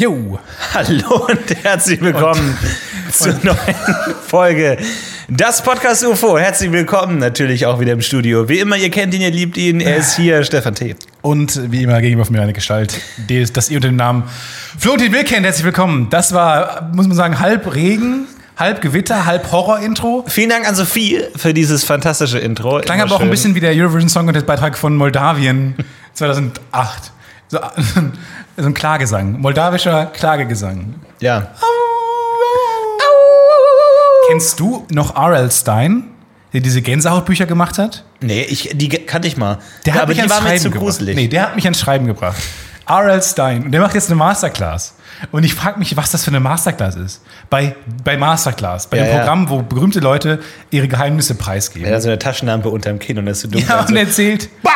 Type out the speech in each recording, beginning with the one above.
Jo. Hallo und herzlich willkommen zur neuen Folge Das Podcast UFO. Herzlich willkommen natürlich auch wieder im Studio. Wie immer, ihr kennt ihn, ihr liebt ihn. Er ist hier, Stefan T. Und wie immer gegenüber von mir eine Gestalt, die, das ihr unter dem Namen Florentin Will kennt. Herzlich willkommen. Das war, muss man sagen, halb Regen, halb Gewitter, halb Horror-Intro. Vielen Dank an Sophie für dieses fantastische Intro. Klang Immer aber auch ein schön. bisschen wie der Eurovision Song Contest Beitrag von Moldawien 2008. So, so ein Klagesang. Moldawischer Klagegesang. Ja. Kennst du noch R.L. Stein, der diese Gänsehautbücher gemacht hat? Nee, ich, die kannte ich mal. Der hat aber mich ans war mir Schreiben zu gebracht. gruselig. Nee, der hat mich ans Schreiben gebracht. R.L. Stein. Und der macht jetzt eine Masterclass. Und ich frage mich, was das für eine Masterclass ist. Bei, bei Masterclass, bei Ja, dem ja. Programm, wo berühmte Leute ihre Geheimnisse preisgeben. Er hat so eine Taschenlampe unterm Kinn und das ist so dunkel. Ja, und und so. erzählt. Bah!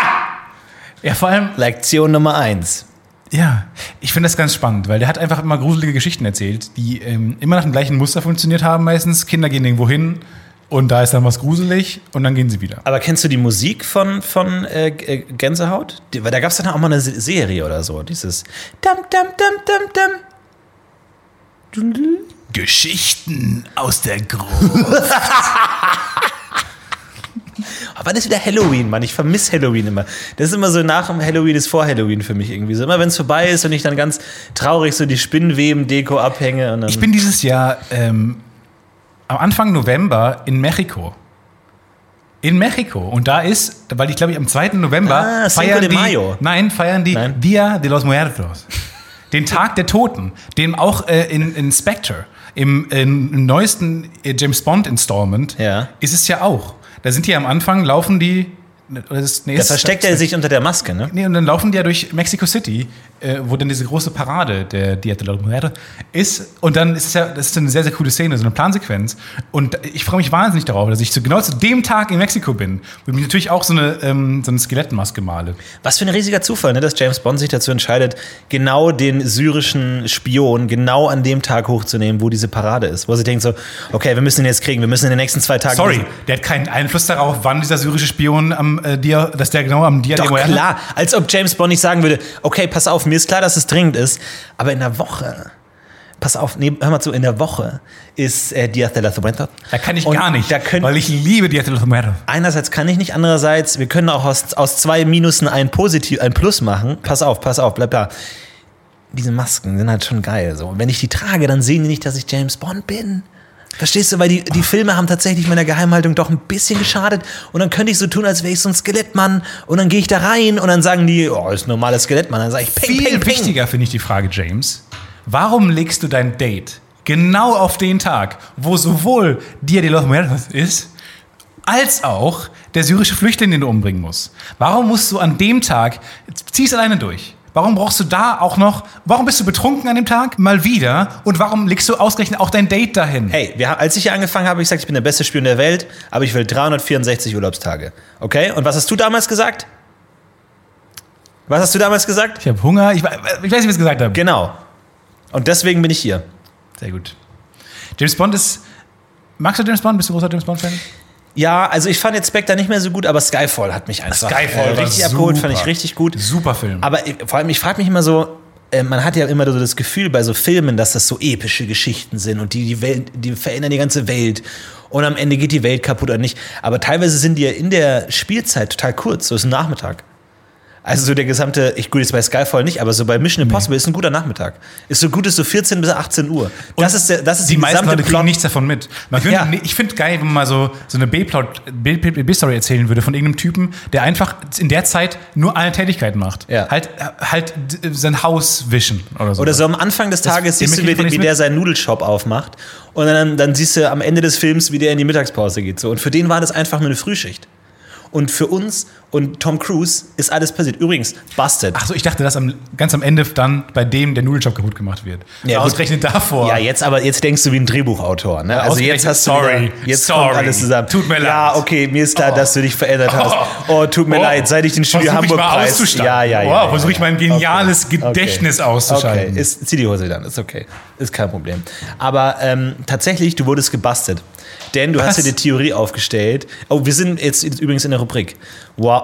Ja, vor allem, Lektion Nummer eins. Ja, ich finde das ganz spannend, weil der hat einfach immer gruselige Geschichten erzählt, die ähm, immer nach dem gleichen Muster funktioniert haben meistens. Kinder gehen irgendwo hin und da ist dann was gruselig und dann gehen sie wieder. Aber kennst du die Musik von, von äh, äh, Gänsehaut? Die, weil da gab es dann auch mal eine Se- Serie oder so. Dieses Dum, dum, dum, dum, dum. Geschichten aus der Gruppe. Aber wann ist wieder Halloween, Mann? Ich vermisse Halloween immer. Das ist immer so nach dem Halloween ist vor Halloween für mich irgendwie so. Immer wenn es vorbei ist und ich dann ganz traurig so die Spinnweben-Deko abhänge. Ich bin dieses Jahr ähm, am Anfang November in Mexiko. In Mexiko. Und da ist, weil ich glaube ich am 2. November Ah, feiern de die, Mayo. Nein, feiern die Nein. Dia de los Muertos. Den Tag der Toten. Den auch äh, in, in Spectre, im, im neuesten äh, James Bond Installment, Ja. ist es ja auch. Da sind die am Anfang, laufen die. das nee, da versteckt er sich unter der Maske, ne? Nee, und dann laufen die ja durch Mexico City, äh, wo dann diese große Parade der Dia de la Muerte ist. Und dann ist es ja, das ist eine sehr, sehr coole Szene, so eine Plansequenz. Und ich freue mich wahnsinnig darauf, dass ich zu, genau zu dem Tag in Mexiko bin. Und mir natürlich auch so eine, ähm, so eine Skelettmaske male. Was für ein riesiger Zufall, ne, dass James Bond sich dazu entscheidet, genau den syrischen Spion genau an dem Tag hochzunehmen, wo diese Parade ist. Wo sie denkt so, okay, wir müssen ihn jetzt kriegen, wir müssen in den nächsten zwei Tagen. Sorry, der hat keinen Einfluss darauf, wann dieser syrische Spion am äh, Dia, dass der genau am Dia de Doch Muerte. klar, als ob James Bond nicht sagen würde, okay, pass auf, mir ist klar, dass es dringend ist, aber in der Woche, pass auf, nee, hör mal zu, in der Woche ist äh, Dia de la Muertos. Da kann ich Und gar nicht, Da können, weil ich liebe Dia de la Muerte. einerseits kann ich nicht, andererseits, wir können auch aus, aus zwei Minusen ein Positiv, ein Plus machen. Pass auf, pass auf, bleib da. Diese Masken sind halt schon geil. So. Und wenn ich die trage, dann sehen die nicht, dass ich James Bond bin. Verstehst du? Weil die, die Filme haben tatsächlich meiner Geheimhaltung doch ein bisschen geschadet. Und dann könnte ich so tun, als wäre ich so ein Skelettmann. Und dann gehe ich da rein und dann sagen die, oh, ist ein normales Skelettmann. Dann sage ich, ping, Viel ping, ping. wichtiger finde ich die Frage, James. Warum legst du dein Date genau auf den Tag, wo sowohl Dia de los Muertos ist, als auch der syrische Flüchtling, den du umbringen musst? Warum musst du an dem Tag, ziehst alleine durch? Warum brauchst du da auch noch, warum bist du betrunken an dem Tag? Mal wieder. Und warum legst du ausgerechnet auch dein Date dahin? Hey, wir, als ich hier angefangen habe, habe ich gesagt, ich bin der beste Spion der Welt, aber ich will 364 Urlaubstage. Okay? Und was hast du damals gesagt? Was hast du damals gesagt? Ich habe Hunger, ich, ich weiß nicht, was ich gesagt habe. Genau. Und deswegen bin ich hier. Sehr gut. James Bond ist, magst du James Bond? Bist du großer James Bond-Fan? Ja, also ich fand jetzt Spectre nicht mehr so gut, aber Skyfall hat mich einfach Skyfall äh, richtig abgeholt, fand ich richtig gut. Super Film. Aber äh, vor allem, ich frage mich immer so, äh, man hat ja immer so das Gefühl bei so Filmen, dass das so epische Geschichten sind und die, die Welt, die verändern die ganze Welt. Und am Ende geht die Welt kaputt oder nicht. Aber teilweise sind die ja in der Spielzeit total kurz, so ist ein Nachmittag. Also so der gesamte, ich gut jetzt bei Skyfall nicht, aber so bei Mission Impossible ist ein guter Nachmittag. Ist so gut ist so 14 bis 18 Uhr. Das ist der, das ist die meisten Leute kriegen nichts davon mit. Könnte, Ja. Ich finde geil, wenn man mal so, so eine B-Plot, B-Story erzählen würde von irgendeinem Typen, der einfach in der Zeit nur eine Tätigkeit macht. Ja. Halt, halt d- sein Haus wischen oder so. Oder so am Anfang des Tages den siehst du, wie, wie der seinen Nudelshop aufmacht. Und dann, dann siehst du am Ende des Films, wie der in die Mittagspause geht. So. Und für den war das einfach nur eine Frühschicht. Und für uns und Tom Cruise ist alles passiert. Übrigens, Busted. Ach so, ich dachte, dass am, ganz am Ende dann bei dem der Nudeljob kaputt gemacht wird. Ja, gut. Ausgerechnet davor. Ja, jetzt aber jetzt denkst du wie ein Drehbuchautor. Ne? Also jetzt hast du sorry, wieder, jetzt sorry, kommt alles zusammen. tut mir leid. Ja, okay, mir ist klar, Oh. dass du dich verändert hast. Oh, tut mir Oh, leid, seit ich den Studio versuch ich Hamburg mal Preis. Ja, ja, ja. Wow, ja, versuch ich mein geniales Gedächtnis auszuschalten. Okay, ist, zieh die Hose dann, ist okay. Ist kein Problem. Aber ähm, tatsächlich, du wurdest gebastelt. Denn du Was? hast dir die Theorie aufgestellt. Oh, wir sind jetzt übrigens in der Rubrik. Wa,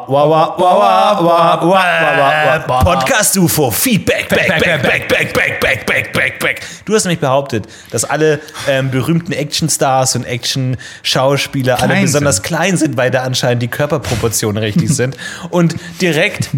Podcast UFO, Feedback, back, back, back, back, back, back, back, back, back, back. Du hast nämlich behauptet, dass alle ähm, berühmten Actionstars und Action-Schauspieler alle Klein besonders sind. klein sind, weil da anscheinend die Körperproportionen richtig sind. Und direkt,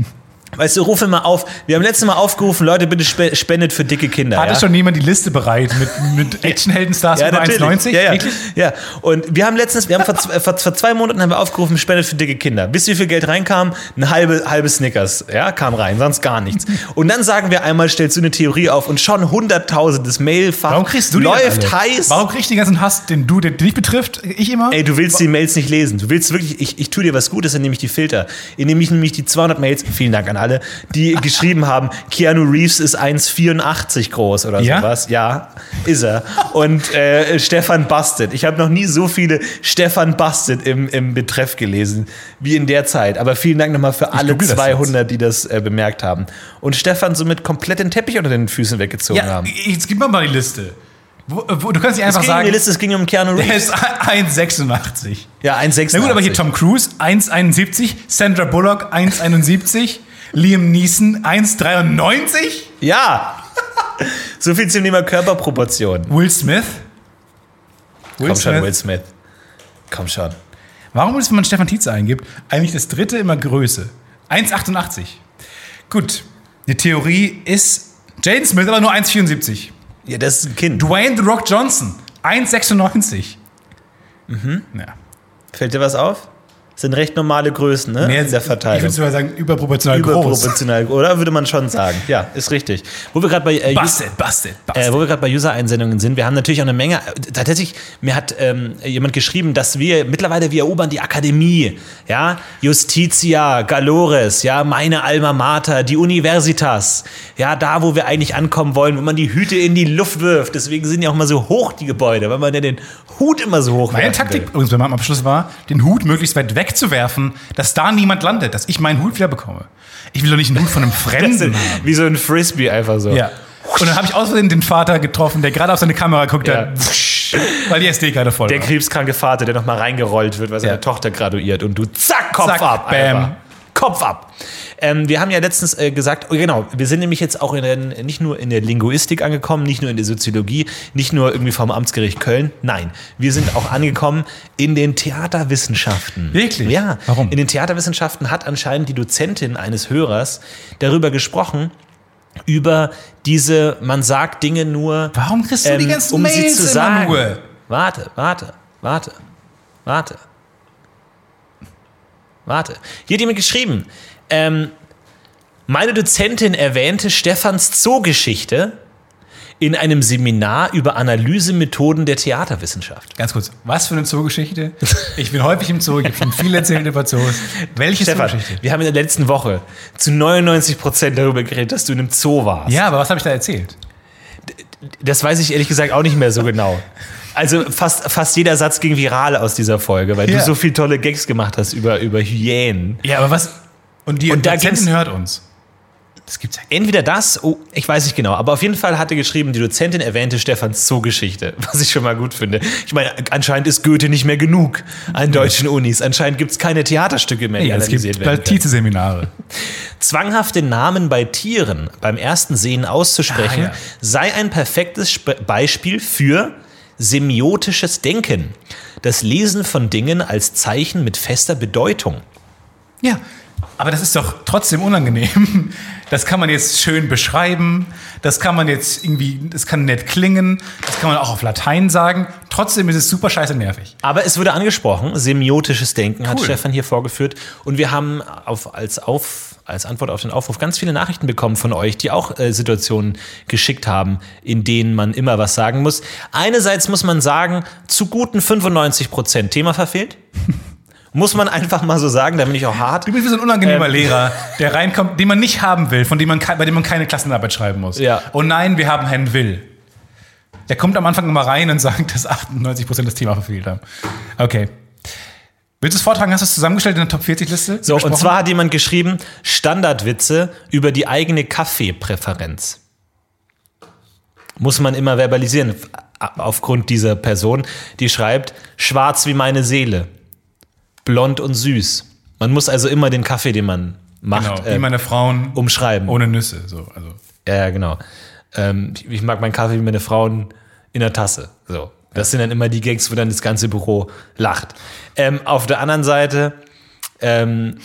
weißt du, rufe mal auf. Wir haben letztes Mal aufgerufen, Leute, bitte spe spendet für dicke Kinder. Hatte ja? schon jemand die Liste bereit mit, mit Actionheldenstars Ja, über natürlich. 1,90? Ja, ja. Wirklich? ja. Und wir haben letztens, wir haben vor, vor, vor zwei Monaten haben wir aufgerufen, spendet für dicke Kinder. Wisst ihr, wie viel Geld reinkam? Ein halbe, halbe Snickers, ja, kam rein, sonst gar nichts. Und dann sagen wir einmal, stellst du eine Theorie auf und schon hunderttausendes Mailfach Warum kriegst du läuft heiß. Warum krieg ich den ganzen Hass, den du, der dich betrifft, ich immer? Ey, du willst die Mails nicht lesen. Du willst wirklich, ich, ich tue dir was Gutes, indem ich die Filter. Indem ich nämlich die 200 Mails, vielen Dank an alle, die geschrieben haben, Keanu Reeves ist 1,84 groß oder Ja? sowas. Ja, ist er. Und äh, Stefan Bastet. Ich habe noch nie so viele Stefan Bastet im, im Betreff gelesen wie in der Zeit. Aber vielen Dank nochmal für alle google das 200, die das äh, bemerkt haben. Und Stefan somit komplett den Teppich unter den Füßen weggezogen ja, haben. jetzt gib mir mal die Liste. Wo, wo, du kannst nicht Es einfach ging um sagen, die Liste, es ging um Keanu der Reeves. ist 1,86. Ja, 1,86. Na gut, aber hier Tom Cruise 1,71, Sandra Bullock 1,71, Liam Neeson 1,93, Ja! so viel zum Thema Körperproportion. Will Smith. Will Komm schon, Smith. Will Smith. Komm schon. Warum ist, wenn man Stefan Tietze eingibt, eigentlich das dritte immer Größe? 1,88. Gut, die Theorie ist Jaden Smith aber nur 1,74. Ja, das ist ein Kind. Dwayne The Rock Johnson 1,96. Mhm. Ja. Fällt dir was auf? Sind recht normale Größen, ne? Mehr, in der Ich Verteilung. würde sogar sagen, überproportional groß. Überproportional, oder? Würde man schon sagen. Ja, ist richtig. Wo wir gerade bei, äh, Us- Busted, busted, busted. äh, wo wir gerade bei User-Einsendungen sind, wir haben natürlich auch eine Menge. äh, Tatsächlich, mir hat ähm, jemand geschrieben, dass wir mittlerweile wir erobern die Akademie, ja, Justitia, Galores, ja, meine Alma Mater, die Universitas, ja, da, wo wir eigentlich ankommen wollen, wo man die Hüte in die Luft wirft. Deswegen sind ja auch mal so hoch die Gebäude, weil man ja den Hut immer so hoch Meine Taktik will. übrigens bei meinem Abschluss war, den Hut möglichst weit wegzuwerfen, dass da niemand landet, dass ich meinen Hut wieder bekomme. Ich will doch nicht einen Hut von einem Fremden haben. wie so ein Frisbee einfach so. Ja. Und dann habe ich aus Versehen den Vater getroffen, der gerade auf seine Kamera guckt, Ja. hat, weil die SD gerade voll Der war. krebskranke Vater, der nochmal reingerollt wird, weil seine Ja. Tochter graduiert und du zack, Kopf Zack, ab. bam. einfach. Kopf ab. Ähm, wir haben ja letztens äh, gesagt, oh, genau, wir sind nämlich jetzt auch in der, nicht nur in der Linguistik angekommen, nicht nur in der Soziologie, nicht nur irgendwie vom Amtsgericht Köln. Nein, wir sind auch angekommen in den Theaterwissenschaften. Wirklich? Ja. Warum? In den Theaterwissenschaften hat anscheinend die Dozentin eines Hörers darüber gesprochen, über diese, man sagt Dinge nur, Warum kriegst du die ähm, ganzen um Mails sie zu sagen. nur? Warte, warte, warte, warte. Warte. Hier hat jemand geschrieben. Ähm, meine Dozentin erwähnte Stefans Zoogeschichte in einem Seminar über Analysemethoden der Theaterwissenschaft. Ganz kurz, was für eine Zoogeschichte? Ich bin häufig im Zoo, ich habe schon viel erzählt über Zoos. Welche Stefan, Zoogeschichte? wir haben in der letzten Woche zu 99 Prozent darüber geredet, dass du in einem Zoo warst. Ja, aber was habe ich da erzählt? Das weiß ich ehrlich gesagt auch nicht mehr so genau. Also fast, fast jeder Satz ging viral aus dieser Folge, weil Ja. du so viele tolle Gags gemacht hast über, über Hyänen. Ja, aber was? Und die Und Dozentin hört uns. Das gibt's ja. Entweder das, oh, ich weiß nicht genau, aber auf jeden Fall hatte geschrieben, die Dozentin erwähnte Stefans Zoogeschichte, was ich schon mal gut finde. Ich meine, anscheinend ist Goethe nicht mehr genug an deutschen Unis. Anscheinend gibt es keine Theaterstücke mehr, die Ja, es analysiert gibt werden. bald können. Tietze-Seminare. Zwanghafte Namen bei Tieren beim ersten Sehen auszusprechen, Ah, ja. sei ein perfektes Sp Beispiel für semiotisches Denken. Das Lesen von Dingen als Zeichen mit fester Bedeutung. Ja, aber das ist doch trotzdem unangenehm. Das kann man jetzt schön beschreiben, das kann man jetzt irgendwie, das kann nett klingen, das kann man auch auf Latein sagen. Trotzdem ist es super scheiße nervig. Aber es wurde angesprochen, semiotisches Denken hat Cool. Stefan hier vorgeführt. Und wir haben auf, als, auf, als Antwort auf den Aufruf ganz viele Nachrichten bekommen von euch, die auch äh, Situationen geschickt haben, in denen man immer was sagen muss. Einerseits muss man sagen, zu guten 95 Prozent Thema verfehlt. muss man einfach mal so sagen, da bin ich auch hart. Du bist wie so ein unangenehmer Ähm. Lehrer, der reinkommt, den man nicht haben will, von dem man, bei dem man keine Klassenarbeit schreiben muss. Ja. Oh nein, wir haben Herrn Will. Der kommt am Anfang immer rein und sagt, dass 98% das Thema verfehlt haben. Okay. Willst du es vortragen? Hast du es zusammengestellt in der Top 40-Liste? So, und zwar hat jemand geschrieben, Standardwitze über die eigene Kaffeepräferenz. Muss man immer verbalisieren, aufgrund dieser Person, die schreibt, schwarz wie meine Seele, blond und süß, Man muss also immer den Kaffee, den man macht, Genau, wie äh, meine Frauen umschreiben. ohne Nüsse. So, also. Ja, ja, genau. Ähm, ich, ich mag meinen Kaffee wie meine Frauen in der Tasse. So. Das sind dann immer die Gags, wo dann das ganze Büro lacht. Ähm, auf der anderen Seite, ähm,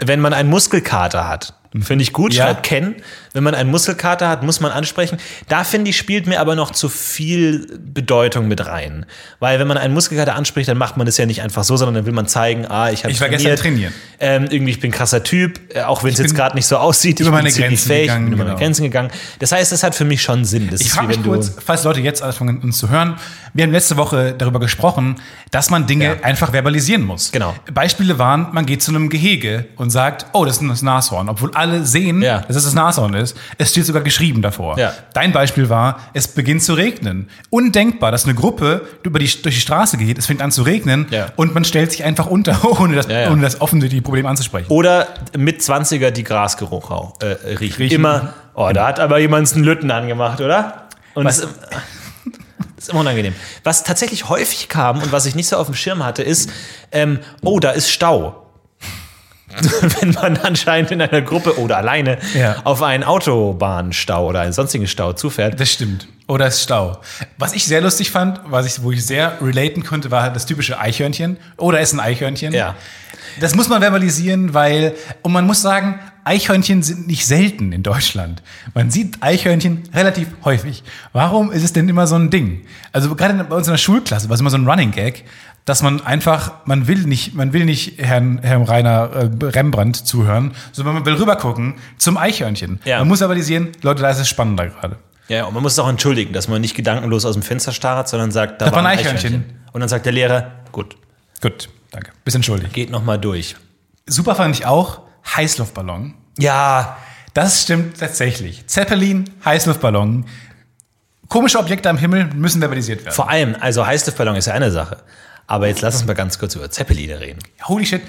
wenn man einen Muskelkater hat, finde ich gut, Ja. schreibt Ken. Wenn man einen Muskelkater hat, muss man ansprechen. Da finde ich, spielt mir aber noch zu viel Bedeutung mit rein. Weil wenn man einen Muskelkater anspricht, dann macht man das ja nicht einfach so, sondern dann will man zeigen, ah, ich habe Ich war gestern trainieren. Ähm, irgendwie, ich bin ein krasser Typ, äh, auch wenn es jetzt gerade nicht so aussieht. über ich bin meine Grenzen fähig, gegangen, bin über meine genau. Grenzen gegangen. Das heißt, das hat für mich schon Sinn. Das Ich frage mich kurz, falls Leute jetzt anfangen, uns zu hören, wir haben letzte Woche darüber gesprochen, dass man Dinge Ja. einfach verbalisieren muss. Genau. Beispiele waren, man geht zu einem Gehege und sagt, oh, das ist das Nashorn, obwohl alle sehen, Ja. dass es das Nashorn ist. Es steht sogar geschrieben davor. Ja. Dein Beispiel war, es beginnt zu regnen. Undenkbar, dass eine Gruppe über die, durch die Straße geht, es fängt an zu regnen Ja. und man stellt sich einfach unter, ohne das, Ja, ohne das offensichtliche Problem anzusprechen. Oder mit 20er die Grasgeruch auch, äh, riechen. Riechen. Immer, oh, da hat aber jemand einen Lütten angemacht, oder? Und Was- das, ist- das ist immer unangenehm. Was tatsächlich häufig kam und was ich nicht so auf dem Schirm hatte, ist, ähm, oh, da ist Stau. Wenn man anscheinend in einer Gruppe oder alleine Ja. auf einen Autobahnstau oder einen sonstigen Stau zufährt. Das stimmt. Oder es ist Stau. Was ich sehr lustig fand, was ich, wo ich sehr relaten konnte, war das typische Eichhörnchen. Oder ist ein Eichhörnchen. Ja. Das muss man verbalisieren, weil, und man muss sagen, Eichhörnchen sind nicht selten in Deutschland. Man sieht Eichhörnchen relativ häufig. Warum ist es denn immer so ein Ding? Also gerade bei uns in der Schulklasse war es immer so ein Running Gag, dass man einfach, man will nicht, man will nicht Herrn, Herrn Rainer äh, Rembrandt zuhören, sondern man will rübergucken zum Eichhörnchen. Ja. Man muss verbalisieren, Leute, da ist es spannender gerade. Ja, und man muss es auch entschuldigen, dass man nicht gedankenlos aus dem Fenster starrt, sondern sagt, da Da war ein Eichhörnchen. Eichhörnchen. Und dann sagt der Lehrer, gut, Gut, danke. Bisschen schuldig. geht noch mal durch. Super fand ich auch Heißluftballon. Ja, Das stimmt tatsächlich. Zeppelin, Heißluftballon. Komische Objekte am Himmel müssen verbalisiert werden. vor allem, also Heißluftballon ist ja eine Sache. Aber jetzt lass uns mal ganz kurz über Zeppeline reden. Holy shit.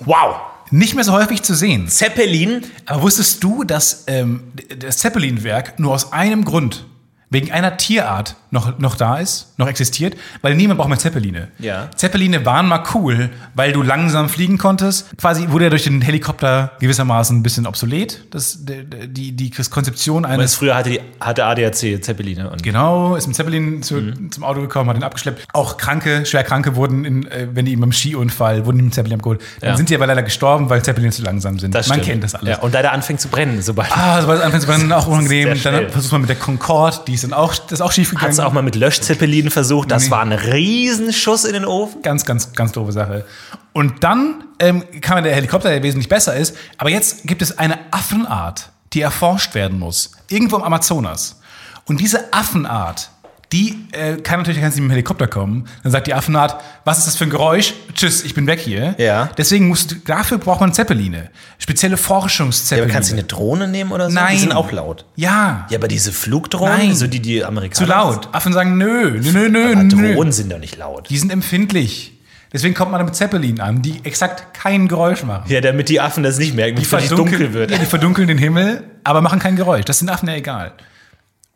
Wow! Nicht mehr so häufig zu sehen. Zeppelin? Aber wusstest du, dass ähm, das Zeppelin-Werk nur aus einem Grund, wegen einer Tierart, noch, noch da ist, noch existiert? Weil niemand braucht mehr Zeppeline. Ja. Zeppeline waren mal cool, weil du langsam fliegen konntest. Quasi wurde er durch den Helikopter gewissermaßen ein bisschen obsolet. Das, die, die Konzeption eines früher hatte, die, hatte ADAC Zeppeline. Und Genau, ist mit Zeppelin zu, Mhm. zum Auto gekommen, hat ihn abgeschleppt. Auch Kranke, Schwerkranke wurden, in, äh, wenn die beim Skiunfall, wurden mit Zeppelin abgeholt. Dann Ja. sind die aber leider gestorben, weil Zeppelin zu langsam sind. das Man stimmt. kennt das alles. Ja, und da der anfängt zu brennen, sobald. Ah, sobald es anfängt zu brennen, auch unangenehm. Dann versucht man mit der Concorde, die ist dann auch, das ist auch schief gegangen. Auch mal mit Löschzeppelinen versucht. Das Nee. war ein Riesenschuss in den Ofen. Ganz, ganz, ganz doofe Sache. Und dann ähm, kam der Helikopter, der wesentlich besser ist. Aber jetzt gibt es eine Affenart, die erforscht werden muss. Irgendwo im Amazonas. Und diese Affenart, die äh, kann natürlich ganz nicht mit dem Helikopter kommen. Dann sagt die Affenart, was ist das für ein Geräusch? Tschüss, ich bin weg hier. Ja. Deswegen musst du, dafür braucht man Zeppeline. Spezielle Forschungszeppeline. Aber kannst du eine Drohne nehmen oder so? Nein. Die sind auch laut. Ja. Ja, aber diese Flugdrohnen, Nein. so die die Amerikaner. Zu laut. Affen sagen nö, nö, nö, nö, Aber nö. Drohnen sind doch nicht laut. Die sind empfindlich. Deswegen kommt man mit Zeppelin an, die exakt kein Geräusch machen. Ja, damit die Affen das nicht merken, Die bevor es dunkel wird. Ja, die verdunkeln den Himmel, aber machen kein Geräusch. Das sind Affen ja egal.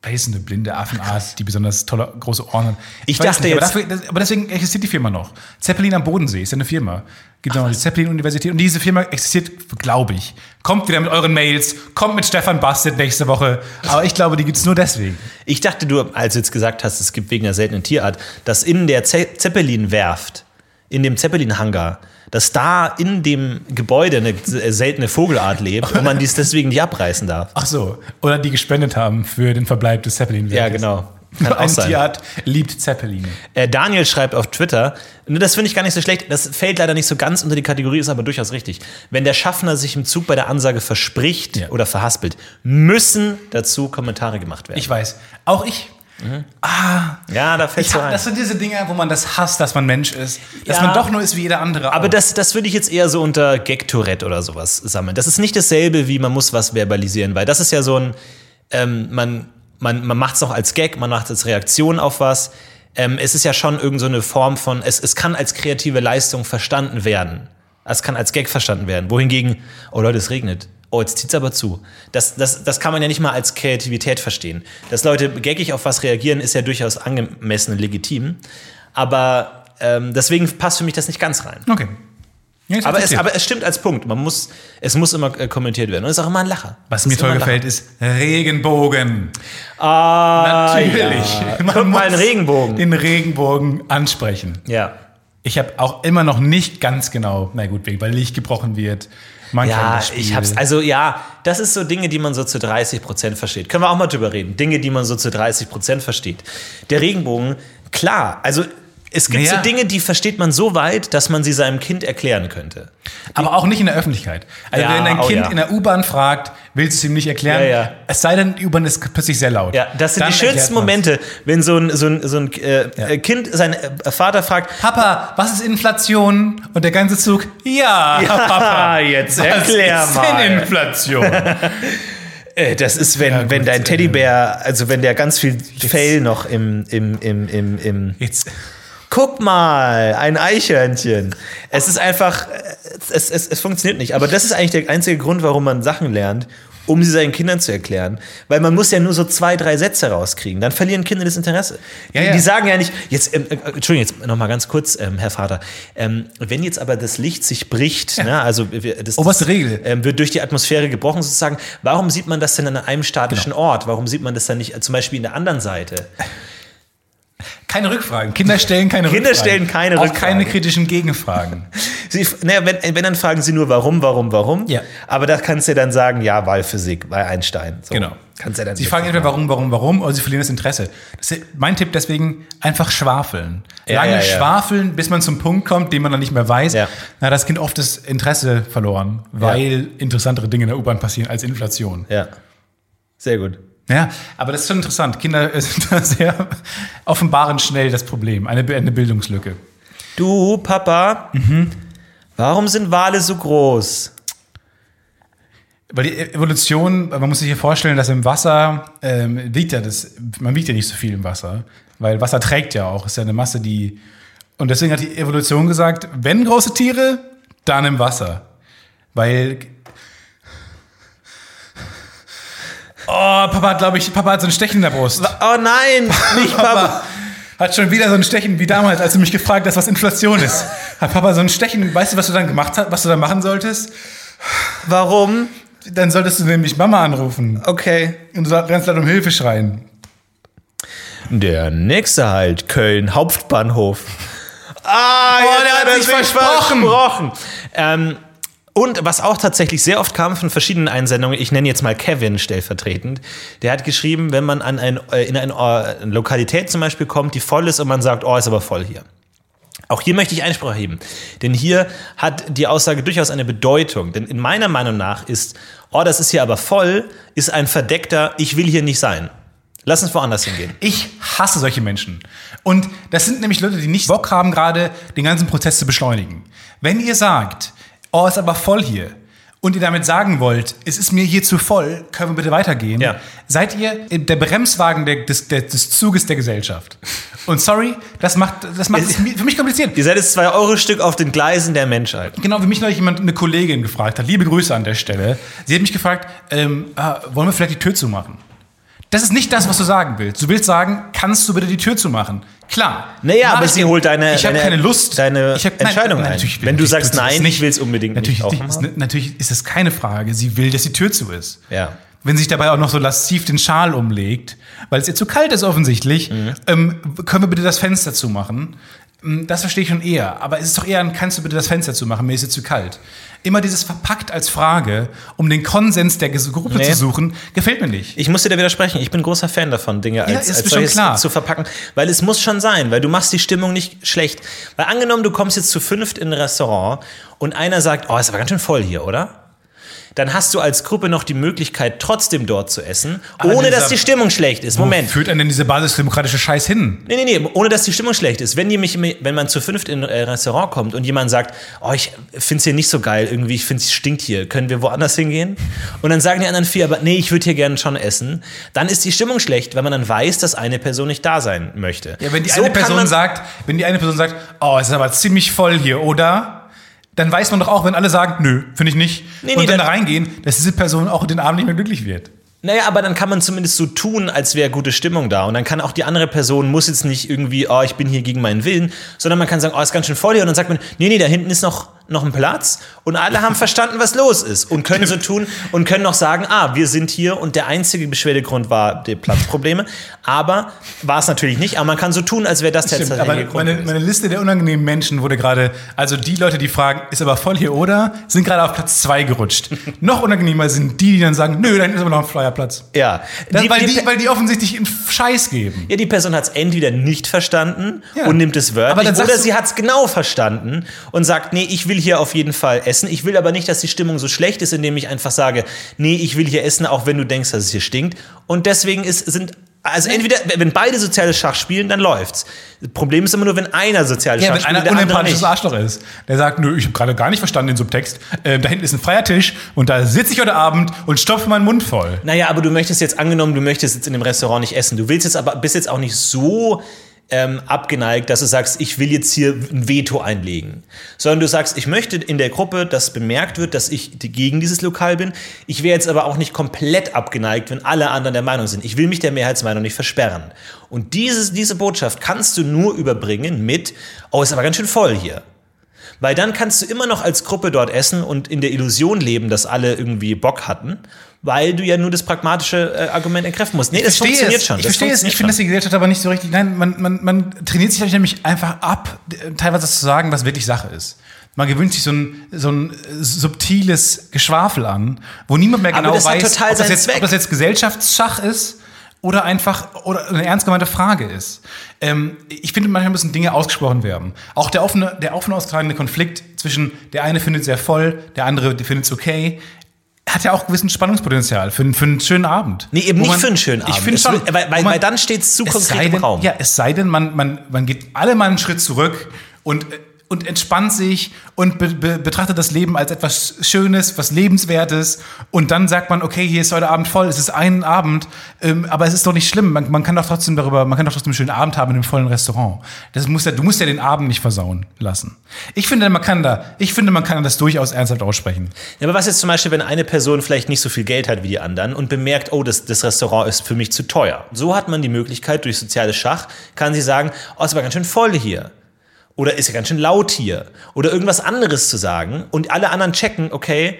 Eine blinde Affenart, die besonders tolle große Ohren hat. Ich weiß dachte aber, jetzt- dafür, das, aber deswegen existiert die Firma noch. Zeppelin am Bodensee ist ja eine Firma. Gibt noch die Zeppelin-Universität. Und diese Firma existiert, glaube ich. Kommt wieder mit euren Mails, kommt mit Stefan Bastet nächste Woche. Aber ich glaube, die gibt es nur deswegen. Ich dachte, du, als du jetzt gesagt hast, es gibt wegen der seltenen Tierart, dass in der Ze Zeppelin-Werft, in dem Zeppelin-Hangar, dass da in dem Gebäude eine seltene Vogelart lebt und man dies deswegen nicht abreißen darf. Ach so. Oder die gespendet haben für den Verbleib des zeppelin Ja, genau. Kann auch sein. Tierart liebt Zeppeline. Äh, Daniel schreibt auf Twitter, ne, das finde ich gar nicht so schlecht, das fällt leider nicht so ganz unter die Kategorie, ist aber durchaus richtig. Wenn der Schaffner sich im Zug bei der Ansage verspricht Ja. oder verhaspelt, müssen dazu Kommentare gemacht werden. Ich weiß. Auch ich. Ja, da fällt so das sind diese Dinge, wo man das hasst, dass man Mensch ist. Dass Ja. man doch nur ist wie jeder andere. Aber auch. das, das würde ich jetzt eher so unter Gag-Tourette oder sowas sammeln. Das ist nicht dasselbe, wie man muss was verbalisieren, weil das ist ja so ein, ähm, man, man, man macht es auch als Gag, man macht es als Reaktion auf was. Ähm, es ist ja schon irgend so eine Form von, es, es kann als kreative Leistung verstanden werden. Es kann als Gag verstanden werden. Wohingegen, oh Leute, es regnet. Oh, jetzt zieht's aber zu. Das, das, das kann man ja nicht mal als Kreativität verstehen. Dass Leute gaggig auf was reagieren, ist ja durchaus angemessen und legitim. Aber ähm, deswegen passt für mich das nicht ganz rein. okay. Ja, aber, es, aber es stimmt als Punkt. Man muss, es muss immer äh, kommentiert werden. Und es ist auch immer ein Lacher. Was Es mir toll gefällt, ist Regenbogen. Ah, Natürlich. Ja. Man Guck mal, ein muss Regenbogen. Den Regenbogen ansprechen. Ja. Ich habe auch immer noch nicht ganz genau, na gut, weil Licht gebrochen wird. Man Ja, kennt das Spiel. ich hab's. Also ja, das ist so Dinge, die man so zu 30 Prozent versteht. Können wir auch mal drüber reden. Dinge, die man so zu 30 Prozent versteht. Der Regenbogen, klar. Also es gibt Naja. so Dinge, die versteht man so weit, dass man sie seinem Kind erklären könnte. Aber auch nicht in der Öffentlichkeit. Also Ja, wenn dein oh Kind ja. in der U-Bahn fragt, willst du es ihm nicht erklären? Ja. Es sei denn, die U-Bahn ist plötzlich sehr laut. Ja, das sind Dann die schönsten. Momente, wenn so ein, so ein, so ein äh, äh, Kind seinen äh, Vater fragt, Papa, was ist Inflation? Und der ganze Zug, ja, Papa. jetzt was erklär ist mal. denn Inflation? Äh, das ist, wenn, Ja, wenn gut, dein äh, Teddybär, also wenn der ganz viel Fell noch im, im, im, im, im Jetzt, Guck mal, ein Eichhörnchen. Es ist einfach, es, es, es funktioniert nicht. Aber das ist eigentlich der einzige Grund, warum man Sachen lernt, um sie seinen Kindern zu erklären. Weil man muss ja nur so zwei, drei Sätze rauskriegen. Dann verlieren Kinder das Interesse. Ja, die, ja. die sagen ja nicht, jetzt, ähm, äh, Entschuldigung, jetzt noch mal ganz kurz, ähm, Herr Vater. Ähm, wenn jetzt aber das Licht sich bricht, ne, also wir- das, Oberste das, Regel. Ähm, wird durch die Atmosphäre gebrochen sozusagen, warum sieht man das denn an einem statischen Genau. Ort? Warum sieht man das dann nicht äh, zum Beispiel in der anderen Seite? Keine Rückfragen. Kinder stellen keine Kinder Rückfragen. stellen keine Auch Rückfragen. keine kritischen Gegenfragen. Sie, naja, wenn, wenn, dann fragen sie nur warum, warum, warum. Ja. Aber da kannst du dann sagen, ja, Wahlphysik bei Einstein. So. Genau. Kannst du dann Sie fragen entweder warum, warum, warum, oder sie verlieren das Interesse. Das ist mein Tipp deswegen, einfach schwafeln. Ja, Lange ja, ja. schwafeln, bis man zum Punkt kommt, den man dann nicht mehr weiß. Ja. Na, das Kind oft das Interesse verloren, weil interessantere Dinge in der U-Bahn passieren als Inflation. Ja. Sehr gut. Ja, aber das ist schon interessant. Kinder äh, sind da sehr offenbaren schnell das Problem, eine, eine Bildungslücke. Du, Papa, Mhm. warum sind Wale so groß? Weil die Evolution, man muss sich hier vorstellen, dass im Wasser ähm, wiegt ja das, man wiegt ja nicht so viel im Wasser, weil Wasser trägt ja auch, ist ja eine Masse, die und deswegen hat die Evolution gesagt, wenn große Tiere, dann im Wasser, weil Oh, Papa hat, glaube ich, Papa hat so ein Stechen in der Brust. Oh nein, nicht Papa. Papa hat schon wieder so ein Stechen wie damals, als du mich gefragt hast, was Inflation ist. Hat Papa so ein Stechen, weißt du, was du dann gemacht hast, was du dann machen solltest? Warum? Dann solltest du nämlich Mama anrufen. Okay. Und du kannst laut um Hilfe schreien. Der nächste Halt, Köln Hauptbahnhof. Ah, Oh, der hat sich versprochen. versprochen. Ähm, und was auch tatsächlich sehr oft kam von verschiedenen Einsendungen, ich nenne jetzt mal Kevin stellvertretend, der hat geschrieben, wenn man an ein, äh, in eine, äh, eine Lokalität zum Beispiel kommt, die voll ist und man sagt, oh, ist aber voll hier. Auch hier möchte ich Einspruch erheben, denn hier hat die Aussage durchaus eine Bedeutung. Denn in meiner Meinung nach ist, oh, das ist hier aber voll, ist ein verdeckter, ich will hier nicht sein. Lass uns woanders hingehen. Ich hasse solche Menschen. Und das sind nämlich Leute, die nicht Bock haben, gerade den ganzen Prozess zu beschleunigen. Wenn ihr sagt, oh, ist aber voll hier, und ihr damit sagen wollt, es ist mir hier zu voll, können wir bitte weitergehen, Ja. seid ihr der Bremswagen des, der, des Zuges der Gesellschaft. Und sorry, das macht, das macht es für mich kompliziert. Ihr seid das 2-Euro-Stück auf den Gleisen der Menschheit. Genau, wie mich neulich jemand, eine Kollegin gefragt hat, liebe Grüße an der Stelle. Sie hat mich gefragt, ähm, ah, wollen wir vielleicht die Tür zumachen? Das ist nicht das, was du sagen willst. Du willst sagen, kannst du bitte die Tür zumachen? Klar. Naja, aber sie holt deine- ich habe deine- keine Lust. deine ich hab, Entscheidung ein. natürlich- Wenn du natürlich sagst, tut sie das nein, ich will's unbedingt natürlich, nicht auch ist, natürlich ist das keine Frage. Sie will, dass die Tür zu ist. Ja. Wenn sie sich dabei auch noch so lasziv den Schal umlegt, weil es ihr zu kalt ist offensichtlich, Mhm. ähm, können wir bitte das Fenster zumachen? Ähm, Das verstehe ich schon eher. Aber es ist doch eher ein, kannst du bitte das Fenster zumachen? Mir ist es zu kalt. Immer dieses verpackt als Frage, um den Konsens der Gruppe Nee. zu suchen, gefällt mir nicht. Ich muss dir da widersprechen. Ich bin großer Fan davon, Dinge als, ist als schon solches klar. zu verpacken. Weil es muss schon sein, weil du machst die Stimmung nicht schlecht. Weil angenommen, du kommst jetzt zu fünft in ein Restaurant und einer sagt, oh, ist aber ganz schön voll hier, oder? Dann hast du als Gruppe noch die Möglichkeit, trotzdem dort zu essen, Aber ohne dieser- dass die Stimmung schlecht ist. Wo Moment. führt einen denn diese basisdemokratische Scheiß hin? Nee, nee, nee, ohne dass die Stimmung schlecht ist. Wenn, die mich, wenn man zu fünft in ein äh, Restaurant kommt und jemand sagt, oh, ich find's hier nicht so geil, irgendwie, ich find's stinkt hier, können wir woanders hingehen? Und dann sagen die anderen vier, aber nee, ich würde hier gerne schon essen. Dann ist die Stimmung schlecht, weil man dann weiß, dass eine Person nicht da sein möchte. Ja, wenn die So eine Person sagt, wenn die eine Person sagt, oh, es ist aber ziemlich voll hier, oder? Dann weiß man doch auch, wenn alle sagen, nö, finde ich nicht, Nee, und nee, dann dann- da reingehen, dass diese Person auch den Abend nicht mehr glücklich wird. Naja, aber dann kann man zumindest so tun, als wäre gute Stimmung da. Und dann kann auch die andere Person, muss jetzt nicht irgendwie, oh, ich bin hier gegen meinen Willen, sondern man kann sagen, oh, ist ganz schön voll hier. Und dann sagt man, nee, nee, da hinten ist noch noch einen Platz und alle haben verstanden, was los ist und können so tun und können noch sagen, ah, wir sind hier und der einzige Beschwerdegrund war die Platzprobleme. Aber war es natürlich nicht, aber man kann so tun, als wäre das der Stimmt, aber Grund. meine, meine Liste der unangenehmen Menschen wurde gerade, also die Leute, die fragen, ist aber voll hier oder, sind gerade auf Platz zwei gerutscht. noch unangenehmer sind die, die dann sagen, nö, da hinten ist aber noch ein freier Platz. ja, Das, Die- weil, die- die, weil die offensichtlich einen Scheiß geben. Ja, die Person hat es entweder nicht verstanden Ja. und nimmt es wörtlich, dann oder sie hat es genau verstanden und sagt, nee, ich will hier auf jeden Fall essen. Ich will aber nicht, dass die Stimmung so schlecht ist, indem ich einfach sage, nee, ich will hier essen, auch wenn du denkst, dass es hier stinkt. Und deswegen ist, sind, also entweder, wenn beide soziales Schach spielen, dann läuft's. Das Problem ist immer nur, wenn einer soziales Ja, Schach wenn spielt einer und der andere unempathisches. Arschloch ist, der sagt, nö, ich habe gerade gar nicht verstanden den Subtext. Äh, da hinten ist ein freier Tisch und da sitze ich heute Abend und stopfe meinen Mund voll. Naja, aber du möchtest jetzt angenommen, du möchtest jetzt in dem Restaurant nicht essen. Du willst jetzt aber, bist jetzt auch nicht so ähm, abgeneigt, dass du sagst, ich will jetzt hier ein Veto einlegen. Sondern du sagst, ich möchte in der Gruppe, dass bemerkt wird, dass ich gegen dieses Lokal bin. Ich wäre jetzt aber auch nicht komplett abgeneigt, wenn alle anderen der Meinung sind. Ich will mich der Mehrheitsmeinung nicht versperren. Und dieses, diese Botschaft kannst du nur überbringen mit, oh, ist aber ganz schön voll hier. Weil dann kannst du immer noch als Gruppe dort essen und in der Illusion leben, dass alle irgendwie Bock hatten, weil du ja nur das pragmatische äh, Argument entkräften musst. Nee, das verstehe funktioniert es. schon. Ich das verstehe es. Ich finde, dass die Gesellschaft aber nicht so richtig. Nein, man, man, man trainiert sich nämlich einfach ab, teilweise das zu sagen, was wirklich Sache ist. Man gewöhnt sich so ein, so ein äh, subtiles Geschwafel an, wo niemand mehr genau das weiß, ob, das jetzt, ob das jetzt Gesellschaftsschach ist oder einfach oder eine ernst gemeinte Frage ist. Ähm, ich finde, manchmal müssen Dinge ausgesprochen werden. Auch der offene, der offen ausgetragene Konflikt zwischen der eine findet es sehr voll, der andere findet es okay, hat ja auch gewissen Spannungspotenzial für, einen- für einen schönen Abend. Nee, eben Wo nicht man- für einen schönen Ich Abend. finde Es schon. weil- weil- man- weil dann steht's zu es konkret sei im Raum. Ja, es sei denn, man, man, man geht alle mal einen Schritt zurück und, äh, und entspannt sich und be, be, betrachtet das Leben als etwas Schönes, was Lebenswertes. Und dann sagt man, okay, hier ist heute Abend voll, es ist ein Abend, ähm, aber es ist doch nicht schlimm. Man, man kann doch trotzdem darüber, man kann doch trotzdem einen schönen Abend haben in einem vollen Restaurant. Das muss ja, du musst ja den Abend nicht versauen lassen. Ich finde, man kann da, ich finde, man kann das durchaus ernsthaft aussprechen. Ja, aber was jetzt zum Beispiel, wenn eine Person vielleicht nicht so viel Geld hat wie die anderen und bemerkt, oh, das, das Restaurant ist für mich zu teuer. So hat man die Möglichkeit, durch soziales Schach, kann sie sagen, oh, es war ganz schön voll hier. Oder ist ja ganz schön laut hier. Oder irgendwas anderes zu sagen und alle anderen checken, okay,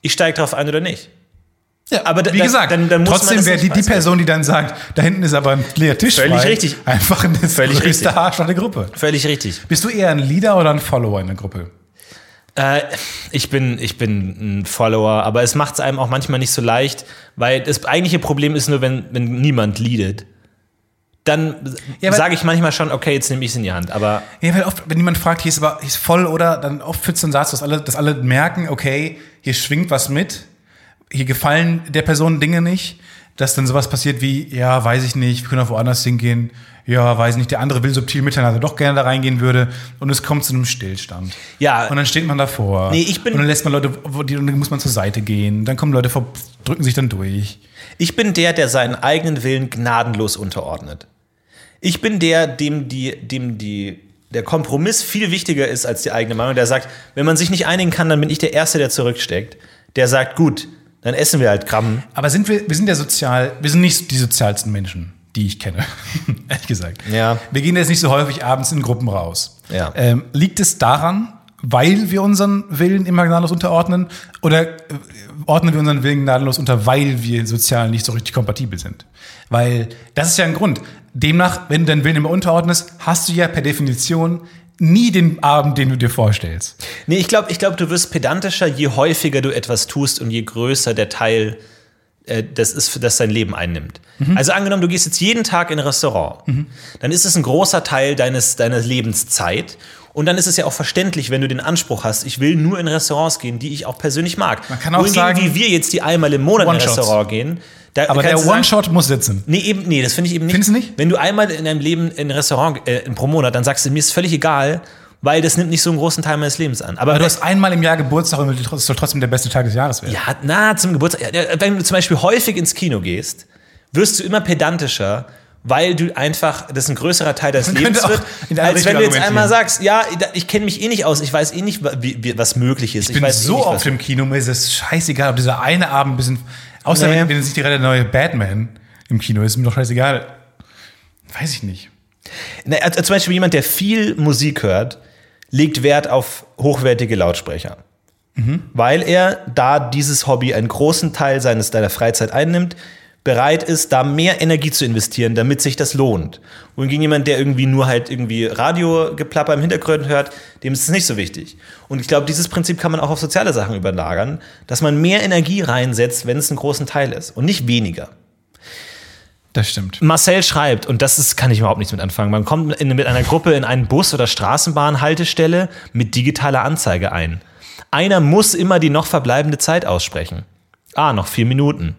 ich steige drauf ein oder nicht. Ja, aber wie gesagt, dann- dann trotzdem wäre die, die. Person, die dann sagt, da hinten ist aber ein leerer Tisch Völlig frei, richtig. einfach eine Völlig größte. Arschloch der Gruppe. Völlig richtig. Bist du eher ein Leader oder ein Follower in der Gruppe? Äh, ich, bin, ich bin ein Follower, aber es macht es einem auch manchmal nicht so leicht, weil das eigentliche Problem ist nur, wenn, wenn niemand leadet. Dann Ja, sage ich manchmal schon, okay, jetzt nehme ich es in die Hand. Aber Ja, weil oft, wenn jemand fragt, hier ist aber hier ist voll oder, dann oft führt so ein Satz, dass alle, dass alle merken, okay, hier schwingt was mit, hier gefallen der Person Dinge nicht, dass dann sowas passiert wie, ja, weiß ich nicht, wir können auch woanders hingehen, ja, weiß nicht, der andere will subtil mitteilen, dass er doch gerne da reingehen würde und es kommt zu einem Stillstand. Ja. Und dann steht man davor. Nee, ich bin- und dann lässt man Leute, die- und dann muss man zur Seite gehen, dann kommen Leute vor, drücken sich dann durch. Ich bin der, der seinen eigenen Willen gnadenlos unterordnet. Ich bin der, dem die, dem die, der Kompromiss viel wichtiger ist als die eigene Meinung. Der sagt, wenn man sich nicht einigen kann, dann bin ich der Erste, der zurücksteckt. Der sagt, gut, dann essen wir halt Gramm. Aber sind wir, wir sind ja sozial, wir sind nicht die sozialsten Menschen, die ich kenne, ehrlich gesagt. Ja. Wir gehen jetzt nicht so häufig abends in Gruppen raus. Ja. Ähm, liegt es daran, weil wir unseren Willen immer gnadenlos unterordnen, oder äh, ordnen wir unseren Willen gnadenlos unter, weil wir sozial nicht so richtig kompatibel sind? Weil das ist ja ein Grund. Demnach, wenn du deinen Willen immer unterordnest, hast du ja per Definition nie den Abend, den du dir vorstellst. Nee, ich glaube, ich glaub, du wirst pedantischer, je häufiger du etwas tust und je größer der Teil äh, das ist, für das dein Leben einnimmt. Also angenommen, du gehst jetzt jeden Tag in ein Restaurant, dann ist es ein großer Teil deines, deiner Lebenszeit. Und dann ist es ja auch verständlich, wenn du den Anspruch hast, ich will nur in Restaurants gehen, die ich auch persönlich mag. Man kann auch Wohingegen, sagen- wie wir jetzt die einmal im Monat in ein. Restaurant gehen. Da Aber der One-Shot muss sitzen. Nee, eben, nee, das finde ich eben nicht. Findest du nicht? Wenn du einmal in deinem Leben in ein Restaurant äh, pro Monat, dann sagst du, mir ist völlig egal, weil das nimmt nicht so einen großen Teil meines Lebens an. Aber Aber du hast einmal im Jahr Geburtstag und es soll trotzdem der beste Tag des Jahres werden. Ja, na, zum Geburtstag. Ja, Wenn du zum Beispiel häufig ins Kino gehst, wirst du immer pedantischer, weil du einfach, das ein größerer Teil deines Man Lebens wird, als wenn du jetzt einmal sagst, ja, ich kenne mich eh nicht aus, ich weiß eh nicht, was möglich ist. Ich bin weiß eh so was- oft im Kino, mir ist es scheißegal, ob dieser eine Abend ein bisschen. Außer Nee. wenn, wenn es nicht gerade der neue Batman im Kino ist, ist mir doch scheißegal. Weiß ich nicht. Na, also zum Beispiel jemand, der viel Musik hört, legt Wert auf hochwertige Lautsprecher. Weil er, da dieses Hobby einen großen Teil seines deiner Freizeit einnimmt, bereit ist, da mehr Energie zu investieren, damit sich das lohnt. Und gegen jemand, der irgendwie nur halt irgendwie Radiogeplapper im Hintergrund hört, dem ist es nicht so wichtig. Und ich glaube, dieses Prinzip kann man auch auf soziale Sachen überlagern, dass man mehr Energie reinsetzt, wenn es einen großen Teil ist und nicht weniger. Das stimmt. Marcel schreibt, und das ist, kann ich überhaupt nichts mit anfangen, man kommt in, mit einer Gruppe in einen Bus- oder Straßenbahnhaltestelle mit digitaler Anzeige ein. Einer muss immer die noch verbleibende Zeit aussprechen. Ah, noch vier Minuten.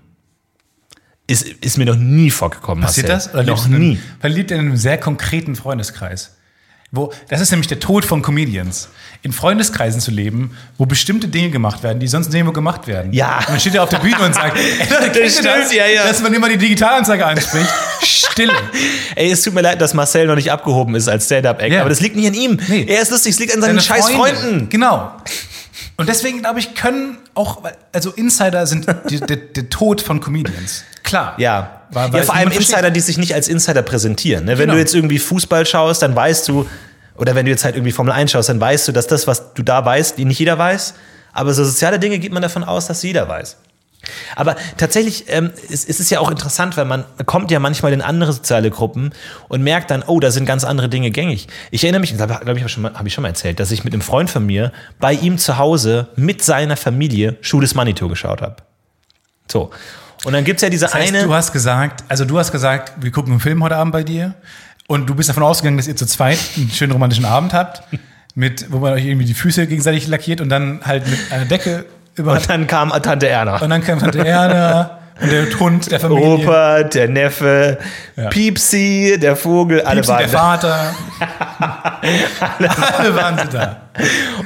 Ist, ist mir noch nie vorgekommen. Passiert Marcel. das? Oder noch nie. Ihr in einem sehr konkreten Freundeskreis. Wo, das ist nämlich der Tod von Comedians. In Freundeskreisen zu leben, wo bestimmte Dinge gemacht werden, die sonst nirgendwo gemacht werden. Ja. Und dann steht er auf der Bühne und sagt, ey, stimmt, das? ja, ja. dass man immer die Digitalanzeige anspricht. Stille. Ey, es tut mir leid, dass Marcel noch nicht abgehoben ist als Stand-Up-Act, Ja. aber das liegt nicht an ihm. Nee. Er ist lustig, es liegt an seinen Deine scheiß Freunde. Freunden. Genau. Und deswegen, glaube ich, können auch, also Insider sind der, Tod von Comedians. Klar. Ja. Weil- weil ja, vor allem niemand versteht. Insider, die sich nicht als Insider präsentieren. Ne? Wenn Genau. du jetzt irgendwie Fußball schaust, dann weißt du, oder wenn du jetzt halt irgendwie Formel 1 schaust, dann weißt du, dass das, was du da weißt, nicht jeder weiß. Aber so soziale Dinge geht man davon aus, dass jeder weiß. Aber tatsächlich ähm, ist, ist es ja auch interessant, weil man kommt ja manchmal in andere soziale Gruppen und merkt dann, oh, da sind ganz andere Dinge gängig. Ich erinnere mich, glaube glaub ich, habe hab ich schon mal erzählt, dass ich mit einem Freund von mir bei ihm zu Hause mit seiner Familie Schuh des Manitou geschaut habe. So. Und dann gibt's ja diese Das heißt, eine. du hast gesagt, also du hast gesagt, wir gucken einen Film heute Abend bei dir und du bist davon ausgegangen, dass ihr zu zweit einen schönen romantischen Abend habt, mit, wo man euch irgendwie die Füße gegenseitig lackiert und dann halt mit einer Decke über. Und dann kam Tante Erna. Und dann kam Tante Erna und der Hund der Familie. Opa, der Neffe, Ja. Piepsi, der Vogel, alle Piepsi, waren der da. Vater. Alle waren sie da.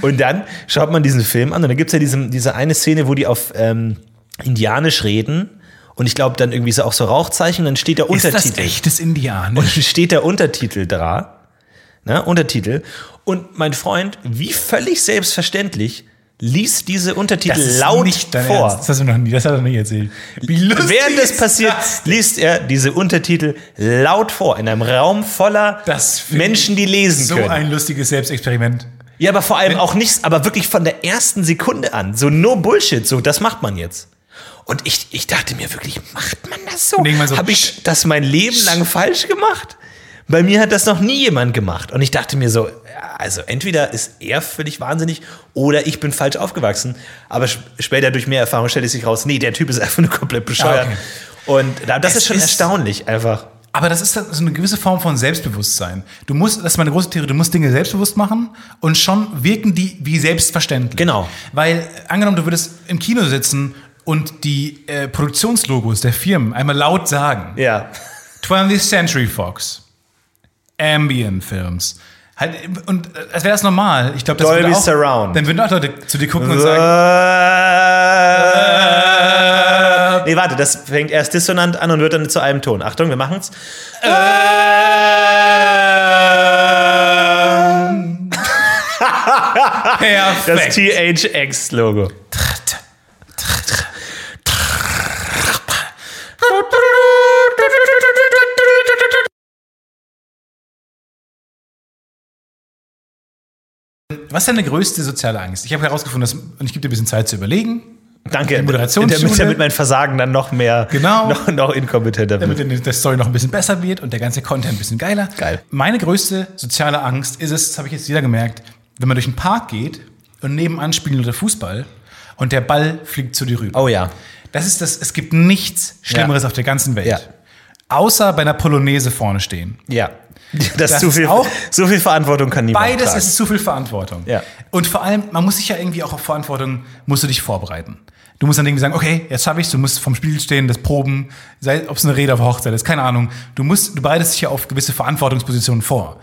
Und dann schaut man diesen Film an und dann gibt's ja diese, diese eine Szene, wo die auf ähm, Indianisch reden. Und ich glaube, dann irgendwie so auch so Rauchzeichen, dann steht der Ist das Untertitel. echtes Indianer? Und steht der Untertitel da. Ne, Untertitel. Und mein Freund, wie völlig selbstverständlich, liest diese Untertitel laut vor. Ernst. Das hast du noch nie, das hat er noch nie erzählt. Wie lustig Während das ist passiert, das? liest er diese Untertitel laut vor, in einem Raum voller Menschen, die lesen So können. ein lustiges Selbstexperiment. ja, aber vor allem auch nicht, aber wirklich von der ersten Sekunde an. So no Bullshit, so, das macht man jetzt. Und ich, ich dachte mir wirklich, macht man das so? So, Habe ich das mein Leben lang falsch gemacht? Bei mir hat das noch nie jemand gemacht. Und ich dachte mir so, also entweder ist er völlig wahnsinnig oder ich bin falsch aufgewachsen. Aber sp- später durch mehr Erfahrung stellte sich raus, nee, der Typ ist einfach nur komplett bescheuert. Ah, okay. Und da- das Es ist schon ist- erstaunlich einfach. Aber das ist so eine gewisse Form von Selbstbewusstsein. Du musst, das ist meine große Theorie, du musst Dinge selbstbewusst machen und schon wirken die wie selbstverständlich. Genau. Weil, angenommen, du würdest im Kino sitzen und die äh, Produktionslogos der Firmen einmal laut sagen. Ja. 20th Century Fox, Ambient Films. Halt, und äh, als wäre das normal. Ich glaube, das Dolby würde auch, Surround. Dann würden auch Leute zu dir gucken und sagen, Äh, nee, warte, das fängt erst dissonant an und wird dann zu einem Ton. Achtung, wir machen's. Das perfekt. THX-Logo. Was ist deine größte soziale Angst? Ich habe herausgefunden, dass, und ich gebe dir ein bisschen Zeit zu überlegen, Danke. Moderationsschule. Damit, damit mein Versagen dann noch mehr, Genau. noch, noch inkompetenter wird. damit die Story noch ein bisschen besser wird und der ganze Content ein bisschen geiler. Geil. Meine größte soziale Angst ist es, das habe ich jetzt wieder gemerkt, wenn man durch den Park geht und nebenan spielen Leute Fußball und der Ball fliegt zu dir rüber. Oh ja. Das ist das, es gibt nichts Schlimmeres Ja. auf der ganzen Welt. Ja. Außer bei einer Polonaise vorne stehen. Ja. Das, Das zu viel, auch- so viel Verantwortung kann niemand Beides tragen. ist zu viel Verantwortung. Ja. Und vor allem, man muss sich ja irgendwie auch auf Verantwortung, musst du dich vorbereiten. Du musst dann irgendwie sagen, okay, jetzt habe ich du musst vom Spiel stehen, das Proben, sei, ob es eine Rede auf Hochzeit ist, keine Ahnung. Du musst, du bereitest dich ja auf gewisse Verantwortungspositionen vor.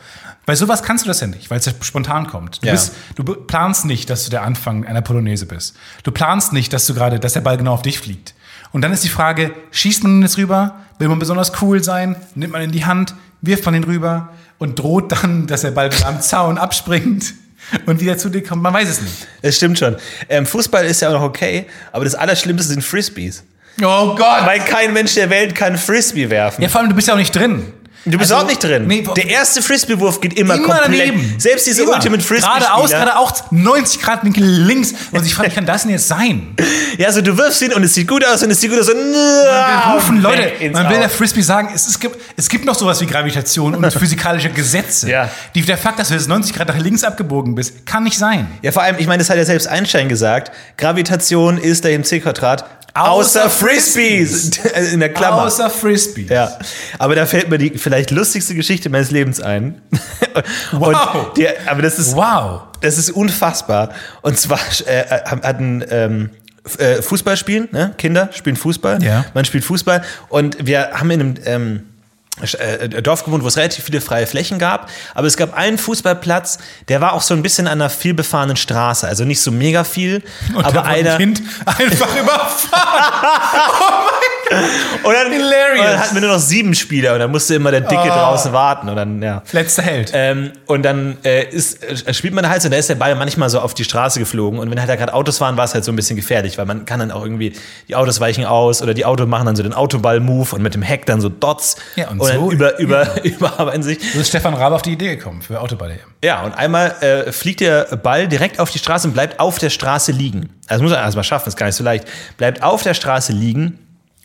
Bei sowas kannst du das ja nicht, weil es ja spontan kommt. Du, Ja. bist, du planst nicht, dass du der Anfang einer Polonaise bist. Du planst nicht, dass du gerade, dass der Ball genau auf dich fliegt. Und dann ist die Frage, schießt man ihn jetzt rüber? Will man besonders cool sein? Nimmt man ihn in die Hand? Wirft man ihn rüber? Und droht dann, dass der Ball wieder am Zaun abspringt und wieder zu dir kommt? Man weiß es nicht. Es stimmt schon. Ähm, Fußball ist ja auch noch okay, aber das Allerschlimmste sind Frisbees. Oh Gott! Weil kein Mensch der Welt kann Frisbee werfen. Ja, vor allem, du bist ja auch nicht drin. Du bist Also, auch nicht drin. nee, der erste Frisbee-Wurf geht immer, Immer komplett. daneben. Selbst diese Immer. Ultimate frisbee Geradeaus, geradeaus, 90 Grad Winkel links. Und ich frage, wie kann das denn jetzt sein? Ja, so du wirfst ihn und es sieht gut aus und es sieht gut aus und Wir rufen Leute, man will der. Frisbee sagen, es, es, gibt, es gibt noch sowas wie Gravitation und physikalische Gesetze. Ja. Die, der Fakt, dass du jetzt 90 Grad nach links abgebogen bist, kann nicht sein. Ja, vor allem, ich meine, das hat ja selbst Einstein gesagt. Gravitation ist der im C-Quadrat. Außer Außer Frisbees. In der Klammer. Außer Frisbee. Ja, aber da fällt mir die vielleicht lustigste Geschichte meines Lebens ein. Wow. Der, aber das ist, Wow. das ist unfassbar. Und zwar äh, hatten ähm, äh, Fußball spielen, ne? Kinder spielen Fußball. Ja. Man spielt Fußball und wir haben in einem ähm, äh, Dorf gewohnt, wo es relativ viele freie Flächen gab. Aber es gab einen Fußballplatz, der war auch so ein bisschen an einer vielbefahrenen Straße. Also nicht so mega viel, Und aber wurde ein einer. Kind einfach überfahren. Und dann, Hilarious. und dann hatten wir nur noch sieben Spieler und dann musste immer der Dicke Oh. draußen warten. Und dann, ja. Letzter Held. Ähm, und dann äh, ist, äh, spielt man halt so, da ist der Ball manchmal so auf die Straße geflogen. Und wenn halt da gerade Autos waren, war es halt so ein bisschen gefährlich, weil man kann dann auch irgendwie, die Autos weichen aus oder die Autos machen dann so den Autoball-Move und mit dem Heck dann so Dots. Ja, und und so- über, über, überarbeiten sich. So ist Stefan Raab auf die Idee gekommen für Autoball-EM. Ja, und einmal äh, fliegt der Ball direkt auf die Straße und bleibt auf der Straße liegen. Also das muss er erstmal schaffen, ist gar nicht so leicht. Bleibt auf der Straße liegen.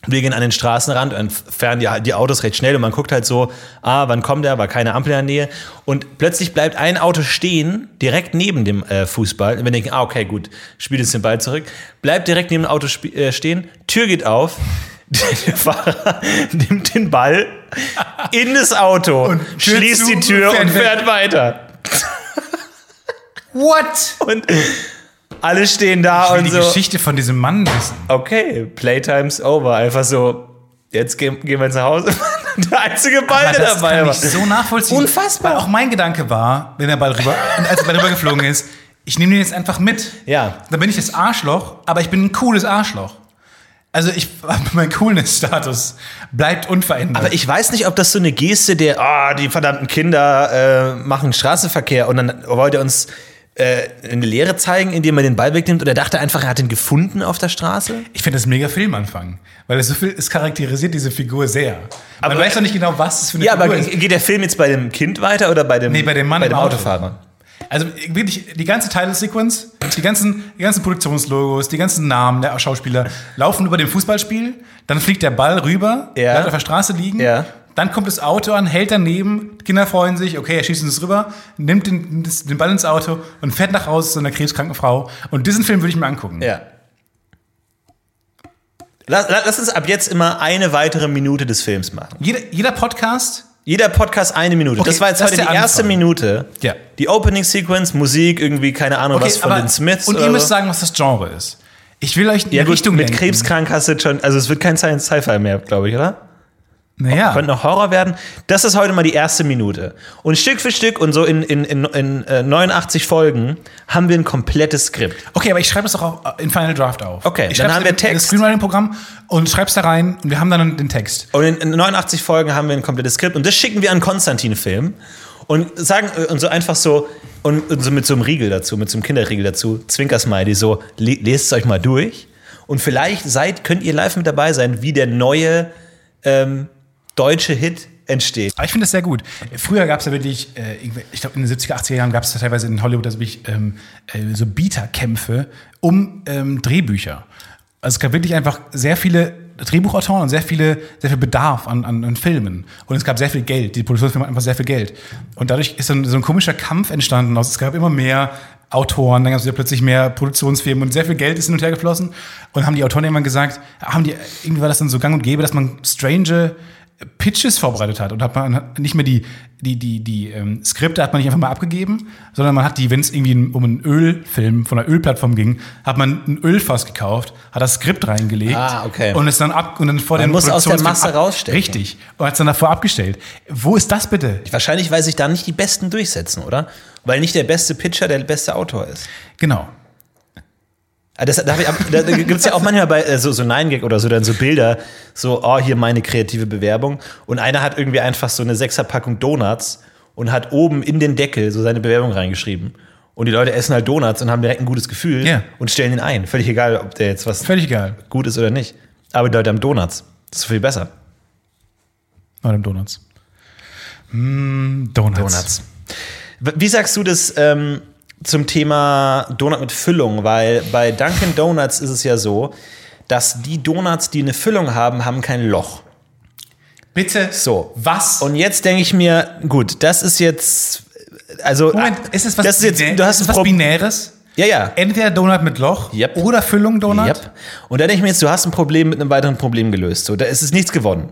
Wir gehen an den Straßenrand und fahren die, die Autos recht schnell und man guckt halt so, ah, wann kommt der, war keine Ampel in der Nähe. Und plötzlich bleibt ein Auto stehen, direkt neben dem äh, Fußball. Und wir denken, ah, okay, gut, spielt jetzt den Ball zurück. Bleibt direkt neben dem Auto äh, stehen, Tür geht auf, der Fahrer nimmt den Ball in das Auto, Und schließt die Tür fährt und fährt weiter. What? Und alle stehen da Ich will und die so. Geschichte von diesem Mann wissen. Okay, Playtime's over. Einfach so, jetzt gehen, gehen wir jetzt nach Hause. der einzige Ball, der das dabei kann war. ich so nachvollziehen. Unfassbar. Weil auch mein Gedanke war, wenn der Ball rüber, als der Ball rübergeflogen ist, ich nehme den jetzt einfach mit. Ja. Dann bin ich das Arschloch, aber ich bin ein cooles Arschloch. Also ich, mein Coolness-Status bleibt unverändert. Aber ich weiß nicht, ob das so eine Geste der, ah, die verdammten Kinder äh, machen Straßenverkehr und dann wollte er uns eine Lehre zeigen, indem er den Ball wegnimmt und er dachte einfach, er hat ihn gefunden auf der Straße. Ich finde das mega Filmanfang, weil es so viel, es charakterisiert diese Figur sehr. Aber Aber- man weiß doch nicht genau, was es für eine Ja, Figur aber ist. geht der Film jetzt bei dem Kind weiter oder bei dem, Nee, bei dem Mann bei im dem Auto. Autofahrer? Also wirklich, die ganze Title-Sequence, die ganzen, die ganzen Produktionslogos, die ganzen Namen der Schauspieler laufen über dem Fußballspiel, dann fliegt der Ball rüber, Ja. bleibt auf der Straße liegen, Ja. Dann kommt das Auto an, hält daneben, Kinder freuen sich, okay, er schießt uns rüber, nimmt den, den Ball ins Auto und fährt nach Hause zu einer krebskranken Frau. Und diesen Film würde ich mir angucken. Ja. Lass, lass uns ab jetzt immer eine weitere Minute des Films machen. Jeder, jeder Podcast, Jeder Podcast eine Minute. Okay, das war jetzt das heute die der erste Anfang. Minute. Ja. Die Opening Sequence, Musik, irgendwie, keine Ahnung, was von den Smiths. Und ihr müsst so. sagen, was das Genre ist. Ich will euch in die ja, gut, Richtung mit lenken. krebskrank hast du schon, also es wird kein Science Sci-Fi mehr, glaube ich, oder? Naja. Könnte noch Horror werden. Das ist heute mal die erste Minute. Und Stück für Stück und so in, in, in, in äh, 89 Folgen haben wir ein komplettes Skript. Okay, aber ich schreibe das doch auch in Final Draft auf. Okay, ich dann haben wir Text. Das Screenwriting-Programm und schreib's da rein und wir haben dann den Text. Und in, in 89 Folgen haben wir ein komplettes Skript und das schicken wir an Konstantin Film und sagen äh, und so einfach so und, und so mit so einem Riegel dazu, mit so einem Kinderriegel dazu, Zwinkersmiley so le lest es euch mal durch und vielleicht seid könnt ihr live mit dabei sein, wie der neue ähm, deutsche Hit entsteht. Aber ich finde das sehr gut. Früher gab es ja wirklich, äh, ich glaube in den 70er, 80er Jahren gab es teilweise in Hollywood also wirklich, ähm, äh, so Bieterkämpfe um ähm, Drehbücher. Also es gab wirklich einfach sehr viele Drehbuchautoren und sehr viele, sehr viel Bedarf an, an, an Filmen. Und es gab sehr viel Geld. Die Produktionsfirma hat einfach sehr viel Geld. Und dadurch ist so ein, so ein komischer Kampf entstanden. aus- Es gab immer mehr Autoren, dann gab es wieder plötzlich mehr Produktionsfirmen und sehr viel Geld ist hin und her geflossen. Und haben die Autoren irgendwann gesagt, haben die, irgendwie war das dann so gang und gäbe, dass man strange Pitches vorbereitet hat und hat man hat nicht mehr die, die, die, die ähm, Skripte hat man nicht einfach mal abgegeben, sondern man hat die, wenn es irgendwie um einen Ölfilm von einer Ölplattform ging, hat man ein Ölfass gekauft, hat das Skript reingelegt Ah, okay. und es dann ab und dann vor Man den muss aus der Masse rausstechen. Richtig. Und hat es dann davor abgestellt. Wo ist das bitte? Wahrscheinlich, weil sich da nicht die Besten durchsetzen, oder? Weil nicht der beste Pitcher der beste Autor ist. Genau. Ah, Das, da da gibt es ja auch manchmal bei äh, so, so 9gag oder so dann so Bilder, so, oh, hier meine kreative Bewerbung. Und einer hat irgendwie einfach so eine Sechserpackung Donuts und hat oben in den Deckel so seine Bewerbung reingeschrieben. Und die Leute essen halt Donuts und haben direkt ein gutes Gefühl Ja. und stellen ihn ein. Völlig egal, ob der jetzt was Völlig egal. gut ist oder nicht. Aber die Leute haben Donuts. Das ist viel besser. Bei dem Donuts. Donuts. Donuts. W- Wie sagst du das ähm, zum Thema Donut mit Füllung? Weil bei Dunkin' Donuts ist es ja so, dass die Donuts, die eine Füllung haben, haben kein Loch. Bitte. So. Was? Und jetzt denke ich mir, gut, das ist jetzt. Also, Moment, ist es was, das ist jetzt, du hast ist was Binäres? Ja, ja. Entweder Donut mit Loch Yep. oder Füllung Donut? Yep. Und dann denke ich mir jetzt, du hast ein Problem mit einem weiteren Problem gelöst. So, da ist es nichts gewonnen.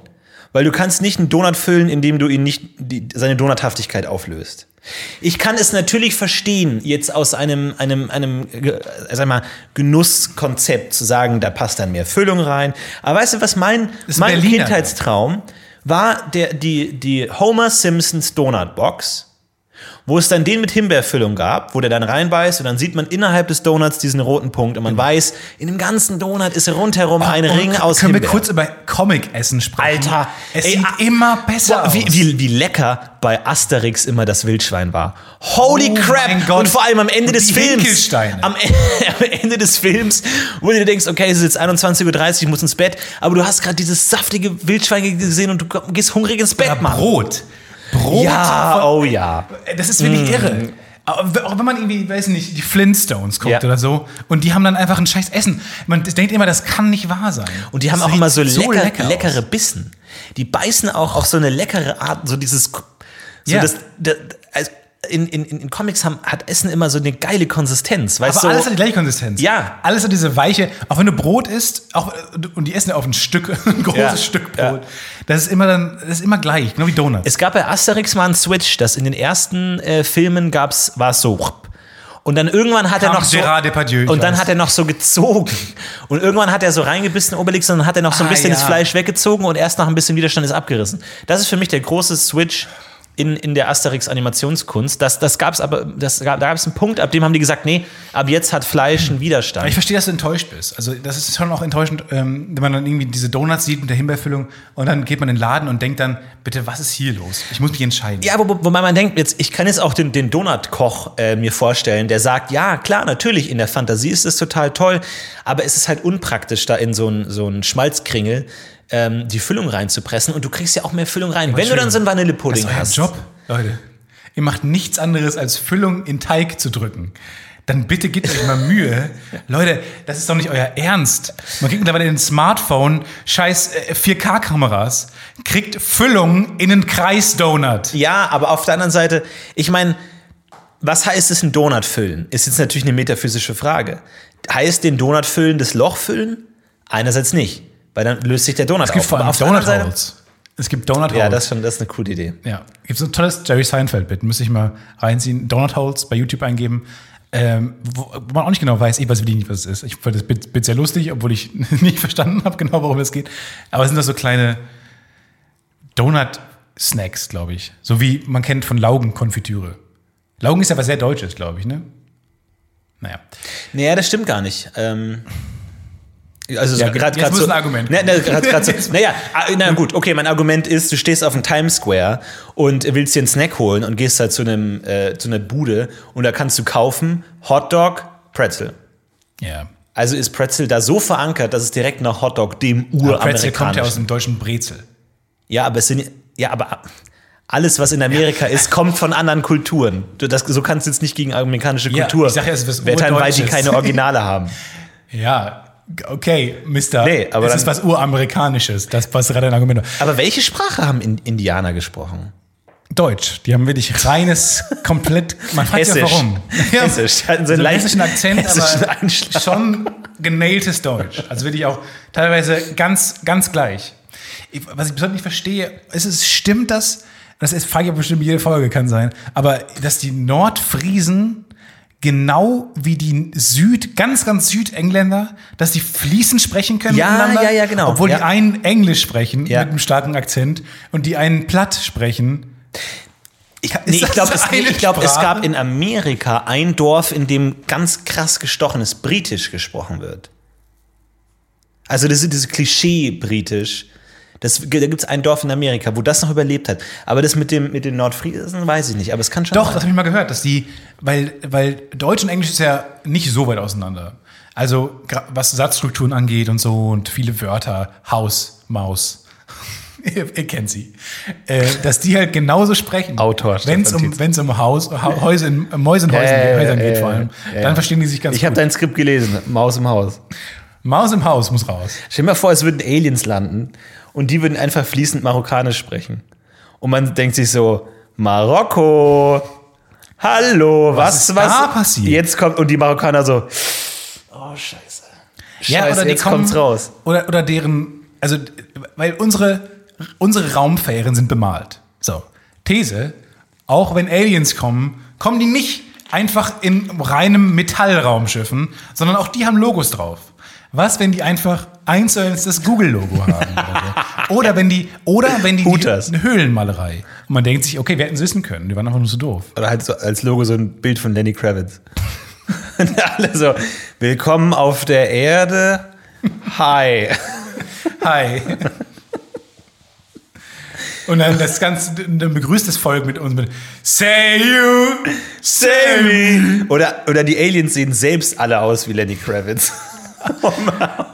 Weil du kannst nicht einen Donut füllen, indem du ihn nicht die, seine Donuthaftigkeit auflöst. Ich kann es natürlich verstehen, jetzt aus einem, einem, einem äh, sag mal, Genusskonzept zu sagen, da passt dann mehr Füllung rein. Aber weißt du, was mein, mein Berliner. Kindheitstraum war? Der, die, die Homer Simpsons Donut Box wo es dann den mit Himbeerfüllung gab, wo der dann reinbeißt und dann sieht man innerhalb des Donuts diesen roten Punkt und man weiß, in dem ganzen Donut ist rundherum ein Und Ring aus Können wir Himbeer. kurz über Comic-Essen sprechen? Alter, es ey, sieht ah, immer besser Boah, aus. wie, wie, wie lecker bei Asterix immer das Wildschwein war. Holy Oh crap! Und vor allem am Ende des Films. Am, am Ende des Films, wo du dir denkst, okay, es ist jetzt 21.30 Uhr, ich muss ins Bett, aber du hast gerade dieses saftige Wildschwein gesehen und du gehst hungrig ins Bett, Mann. Brot. Brot. Ja, von- oh ja. Das ist wirklich irre. Aber Auch wenn man irgendwie, weiß nicht, die Flintstones guckt Ja. oder so und die haben dann einfach ein scheiß Essen. Man denkt immer, das kann nicht wahr sein. Und die haben Das auch immer so, lecker, lecker leckere Bissen. Die beißen auch auf so eine leckere Art, so dieses. So Ja. das, das, in, in, in Comics haben, hat Essen immer so eine geile Konsistenz. Weißt Aber du? alles hat die gleiche Konsistenz. Ja. Alles hat diese weiche, auch wenn du Brot isst, auch, und die essen ja auf ein Stück, ein großes Ja. Stück Ja. Brot. Das ist immer dann, das ist immer gleich, genau wie Donuts. Es gab bei Asterix mal einen Switch, dass in den ersten äh, Filmen gab's, war es so. Und dann irgendwann hat er Kam noch so. Depardieu, und dann weiß. hat er noch so gezogen. Und irgendwann hat er so reingebissen, Obelix, und dann hat er noch so ein Ah, bisschen ja. das Fleisch weggezogen und erst nach ein bisschen Widerstand ist abgerissen. Das ist für mich der große Switch in, in der Asterix-Animationskunst. Das, das gab's aber, das, gab- da gab es einen Punkt, ab dem haben die gesagt, nee, ab jetzt hat Fleisch einen Widerstand. Ich verstehe, dass du enttäuscht bist. Also das ist schon auch enttäuschend, ähm, wenn man dann irgendwie diese Donuts sieht mit der Himbeerfüllung und dann geht man in den Laden und denkt dann, bitte, was ist hier los? Ich muss mich entscheiden. Ja, wo, wobei man denkt, jetzt, ich kann jetzt auch den, den Donut-Koch äh, mir vorstellen, der sagt, ja, klar, natürlich, in der Fantasie ist es total toll, aber es ist halt unpraktisch, da in so einen so einen Schmalzkringel ähm, die Füllung reinzupressen und du kriegst ja auch mehr Füllung rein. Wenn du dann so einen Das Vanillepudding ist euer hast. Job, Leute. Ihr macht nichts anderes, als Füllung in Teig zu drücken. Dann bitte gebt euch mal Mühe. Leute, das ist doch nicht euer Ernst. Man kriegt mittlerweile in ein Smartphone scheiß äh, 4K-Kameras, kriegt Füllung in einen Kreisdonut. Ja, aber auf der anderen Seite, ich meine, was heißt es, einen Donut füllen? Ist jetzt natürlich eine metaphysische Frage. Heißt den Donut füllen das Loch füllen? Einerseits nicht, weil dann löst sich der Donut Es gibt auf. vor allem auf Seite- Donut-Holes. Es gibt Donut-Holes. Ja, das ist, schon, das ist eine coole Idee. Ja, gibt so ein tolles Jerry Seinfeld-Bit, müsste ich mal reinziehen. Donut Holes bei YouTube eingeben, ähm, wo, wo man auch nicht genau weiß, ich weiß wirklich nicht, was es ist. Ich fand das Bit, Bit sehr lustig, obwohl ich nicht verstanden habe, genau worum es geht. Aber es sind das so kleine Donut-Snacks, glaube ich. So wie man kennt von Laugenkonfitüre. Laugen ist ja was sehr Deutsches, glaube ich, ne? Naja. Naja, das stimmt gar nicht. Ähm, also Ja, gerade muss so, ein Argument Ne, ne, grad, grad so, naja, ah, na gut, okay, mein Argument ist, du stehst auf dem Times Square und willst dir einen Snack holen und gehst halt zu einem äh, zu einer Bude und da kannst du kaufen Hotdog, Pretzel. Ja. Also ist Pretzel da so verankert, dass es direkt nach Hotdog dem Aber Pretzel kommt ja aus uramerikanischen. dem deutschen Brezel. Ja, aber es sind ja, aber alles, was in Amerika ist, kommt von anderen Kulturen. Du, das, so kannst du jetzt nicht gegen amerikanische Ja, Kultur ich sag ja, es ist wettern, weil die keine Originale haben. Ja, okay, Mister. Nee, aber dann- ist was Uramerikanisches. Das was gerade ein Argument. war. Aber welche Sprache haben in Indianer gesprochen? Deutsch. Die haben wirklich reines, komplett. Man fragt sich ja Hessisch. warum. Ja. Hessisch. Hatten Also sie einen leicht- hessischen Akzent, hessischen aber Einschlag. schon genailtes Deutsch. Also wirklich auch teilweise ganz, ganz gleich. Ich, was ich besonders nicht verstehe, ist es stimmt das? Das ist frage ich bestimmt jede Folge kann sein. Aber dass die Nordfriesen genau wie die Süd, ganz, ganz Südengländer, dass die fließend sprechen können Ja, miteinander. ja, ja, genau. Obwohl Ja. die einen Englisch sprechen Ja. mit einem starken Akzent und die einen Platt sprechen. Ich, nee, ich glaube, es, ich glaub, es gab in Amerika ein Dorf, in dem ganz krass gestochenes Britisch gesprochen wird. Also das ist dieses Klischee-Britisch. Das, da gibt es ein Dorf in Amerika, wo das noch überlebt hat. Aber das mit, dem, mit den Nordfriesen weiß ich nicht. Aber es kann schon Doch, sein. das habe ich mal gehört, dass die, weil, weil Deutsch und Englisch ist ja nicht so weit auseinander. Also was Satzstrukturen angeht und so und viele Wörter, Haus, Maus, ihr, ihr kennt sie, äh, dass die halt genauso sprechen. Autor Wenn es um, wenn's um Haus, ha Häuser, in- Mäuse in Häusern, Häusern ja, geht vor allem, dann verstehen die sich ganz Ich habe gut. dein Skript gelesen, Maus im Haus. Maus im Haus muss raus. Stell dir mal vor, es würden Aliens landen und die würden einfach fließend Marokkanisch sprechen. Und man denkt sich so, Marokko, hallo, was, ist was? da passiert? Jetzt kommt, und die Marokkaner so, oh, scheiße. Scheiße, jetzt kommt's raus. Oder, oder deren, also, weil unsere, unsere Raumfähren sind bemalt. So, These, auch wenn Aliens kommen, kommen die nicht einfach in reinem Metallraumschiffen, sondern auch die haben Logos drauf. Was, wenn die einfach eins zu eins das Google-Logo haben? Oder, wenn die, oder wenn die, die eine Höhlenmalerei. Und man denkt sich, okay, wir hätten es wissen können, die waren einfach nur so doof. Oder halt so als Logo so ein Bild von Lenny Kravitz. Und alle so, willkommen auf der Erde. Hi. Hi. Und dann das Ganze, dann begrüßt das Volk mit uns mit Say you, say me. Oder, oder die Aliens sehen selbst alle aus wie Lenny Kravitz.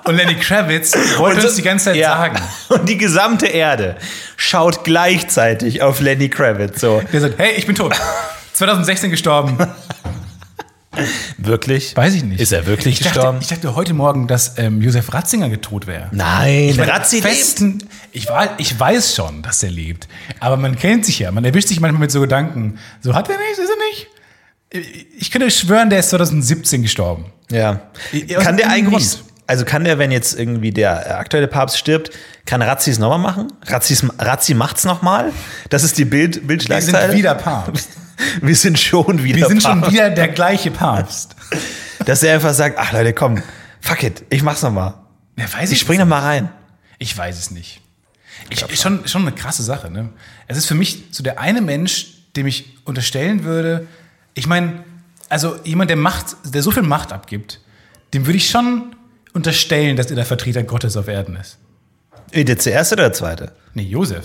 Und Lenny Kravitz wollte Und so- uns die ganze Zeit ja. sagen. Und die gesamte Erde schaut gleichzeitig auf Lenny Kravitz. So, Der sagt, hey, ich bin tot. 2016 gestorben. wirklich? Weiß ich nicht. Ist er wirklich ich dachte, gestorben? Ich dachte heute Morgen, dass ähm, Josef Ratzinger tot wäre. Nein, Ich lebt. festen, ich, war, ich weiß schon, dass er lebt. Aber man kennt sich ja. Man erwischt sich manchmal mit so Gedanken. So hat er nicht, ist er nicht? Ich könnte schwören, der ist 2017 gestorben. Ja. Kann der eigentlich, also kann der, wenn jetzt irgendwie der aktuelle Papst stirbt, kann Razzi es nochmal machen? Razzis, Razzi macht's nochmal? Das ist die Bild, Wir Bildschlagzeile? sind wieder Papst. Wir sind schon wieder Wir sind schon Papst. wieder der gleiche Papst. Dass er einfach sagt, ach Leute, komm, fuck it, ich mach's nochmal. Ja, weiß Ich spring da mal rein. Ich weiß es nicht. Ich, ist schon, schon eine krasse Sache. Ne? Es ist für mich so der eine Mensch, dem ich unterstellen würde, ich meine, also jemand, der Macht, der so viel Macht abgibt, dem würde ich schon unterstellen, dass er der Vertreter Gottes auf Erden ist. Äh, Der zuerste oder der zweite? Nee, Josef.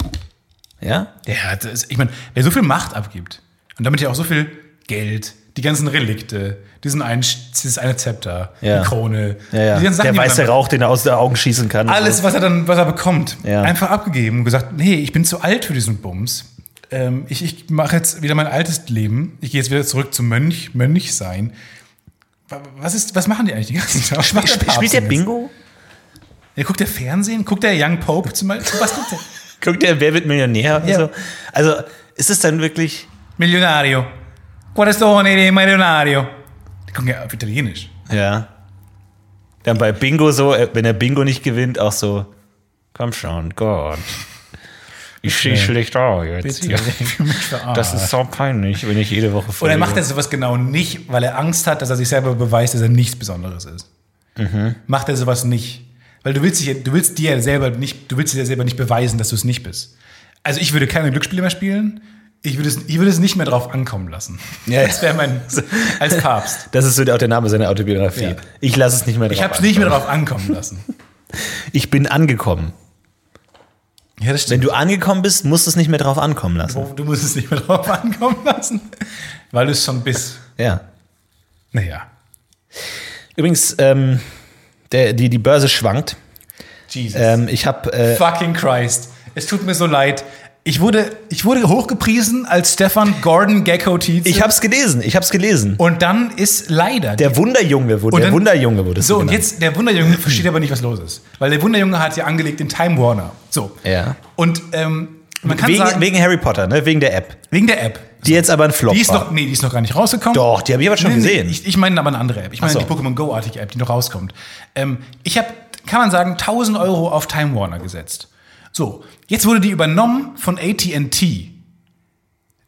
Ja? Der hat, das- ich meine, der so viel Macht abgibt und damit ja auch so viel Geld, die ganzen Relikte, diesen einen, dieses eine Zepter, Ja. die Krone, Ja, ja. die ganzen Sachen, Der weiße Rauch, den er aus den Augen schießen kann. alles, was er dann, was er bekommt, Ja. einfach abgegeben und gesagt, nee, ich bin zu alt für diesen Bums. Ähm, ich ich mache jetzt wieder mein altes Leben. Ich gehe jetzt wieder zurück zum Mönch, Mönch sein. Wa- Was, ist, was machen die eigentlich den ganzen Tag? Was macht Sp- Papst Spielt der Bingo? Ja, guckt der Fernsehen? Guckt der Young Pope zum Beispiel? Was guckt der? Guckt der, wer wird Millionär? Ja. So? Also ist es dann wirklich. Milionario. Quadrestone di Milionario. Die gucken ja auf Italienisch. Ja. Dann bei Bingo so, äh, wenn er Bingo nicht gewinnt, auch so, komm schon, Gott. Ich sehe schlecht aus jetzt. Bitte, Ja. Das ist so peinlich, wenn ich jede Woche Oder verliere. macht er sowas genau nicht, weil er Angst hat, dass er sich selber beweist, dass er nichts Besonderes ist? Macht er sowas nicht? Weil du willst, dich, du willst dir ja selber nicht, du willst dir selber nicht beweisen, dass du es nicht bist. Also ich würde keine Glücksspiele mehr spielen. Ich würde es, ich würde es nicht mehr drauf ankommen lassen. Ja, das wäre mein als Papst. Das ist so auch der Name seiner Autobiografie. Ja. Ich lasse es nicht mehr drauf Ich habe es nicht mehr drauf ankommen lassen. Ich bin angekommen. Ja, das Wenn du angekommen bist, musst du es nicht mehr drauf ankommen lassen. du musst es nicht mehr drauf ankommen lassen, weil du es schon bist. Ja. Naja. Übrigens, ähm, der, die, die Börse schwankt. Jesus. Ähm, ich habe äh, Fucking Christ. Es tut mir so leid. Ich wurde, ich wurde hochgepriesen als Stefan Gordon Gecko Tietze. ich hab's gelesen, ich hab's gelesen. Und dann ist leider Der Wunderjunge wurde, Und der dann- Wunderjunge wurde so und genannt. jetzt der Wunderjunge versteht aber nicht, was los ist, weil der Wunderjunge hat ja angelegt in Time Warner. So. Ja. Und ähm, man kann wegen, sagen wegen Harry Potter, ne? Wegen der App. wegen der App. Die jetzt aber ein Flop Die ist war. noch, nee, die ist noch gar nicht rausgekommen. Doch, die habe ich aber schon Nee, nee, gesehen. ich, ich meine aber eine andere App. Ich meine so. die Pokémon Go-artige App, die noch rauskommt. Ähm, ich habe, kann man sagen, 1000 Euro auf Time Warner gesetzt. So, jetzt wurde die übernommen von AT&T.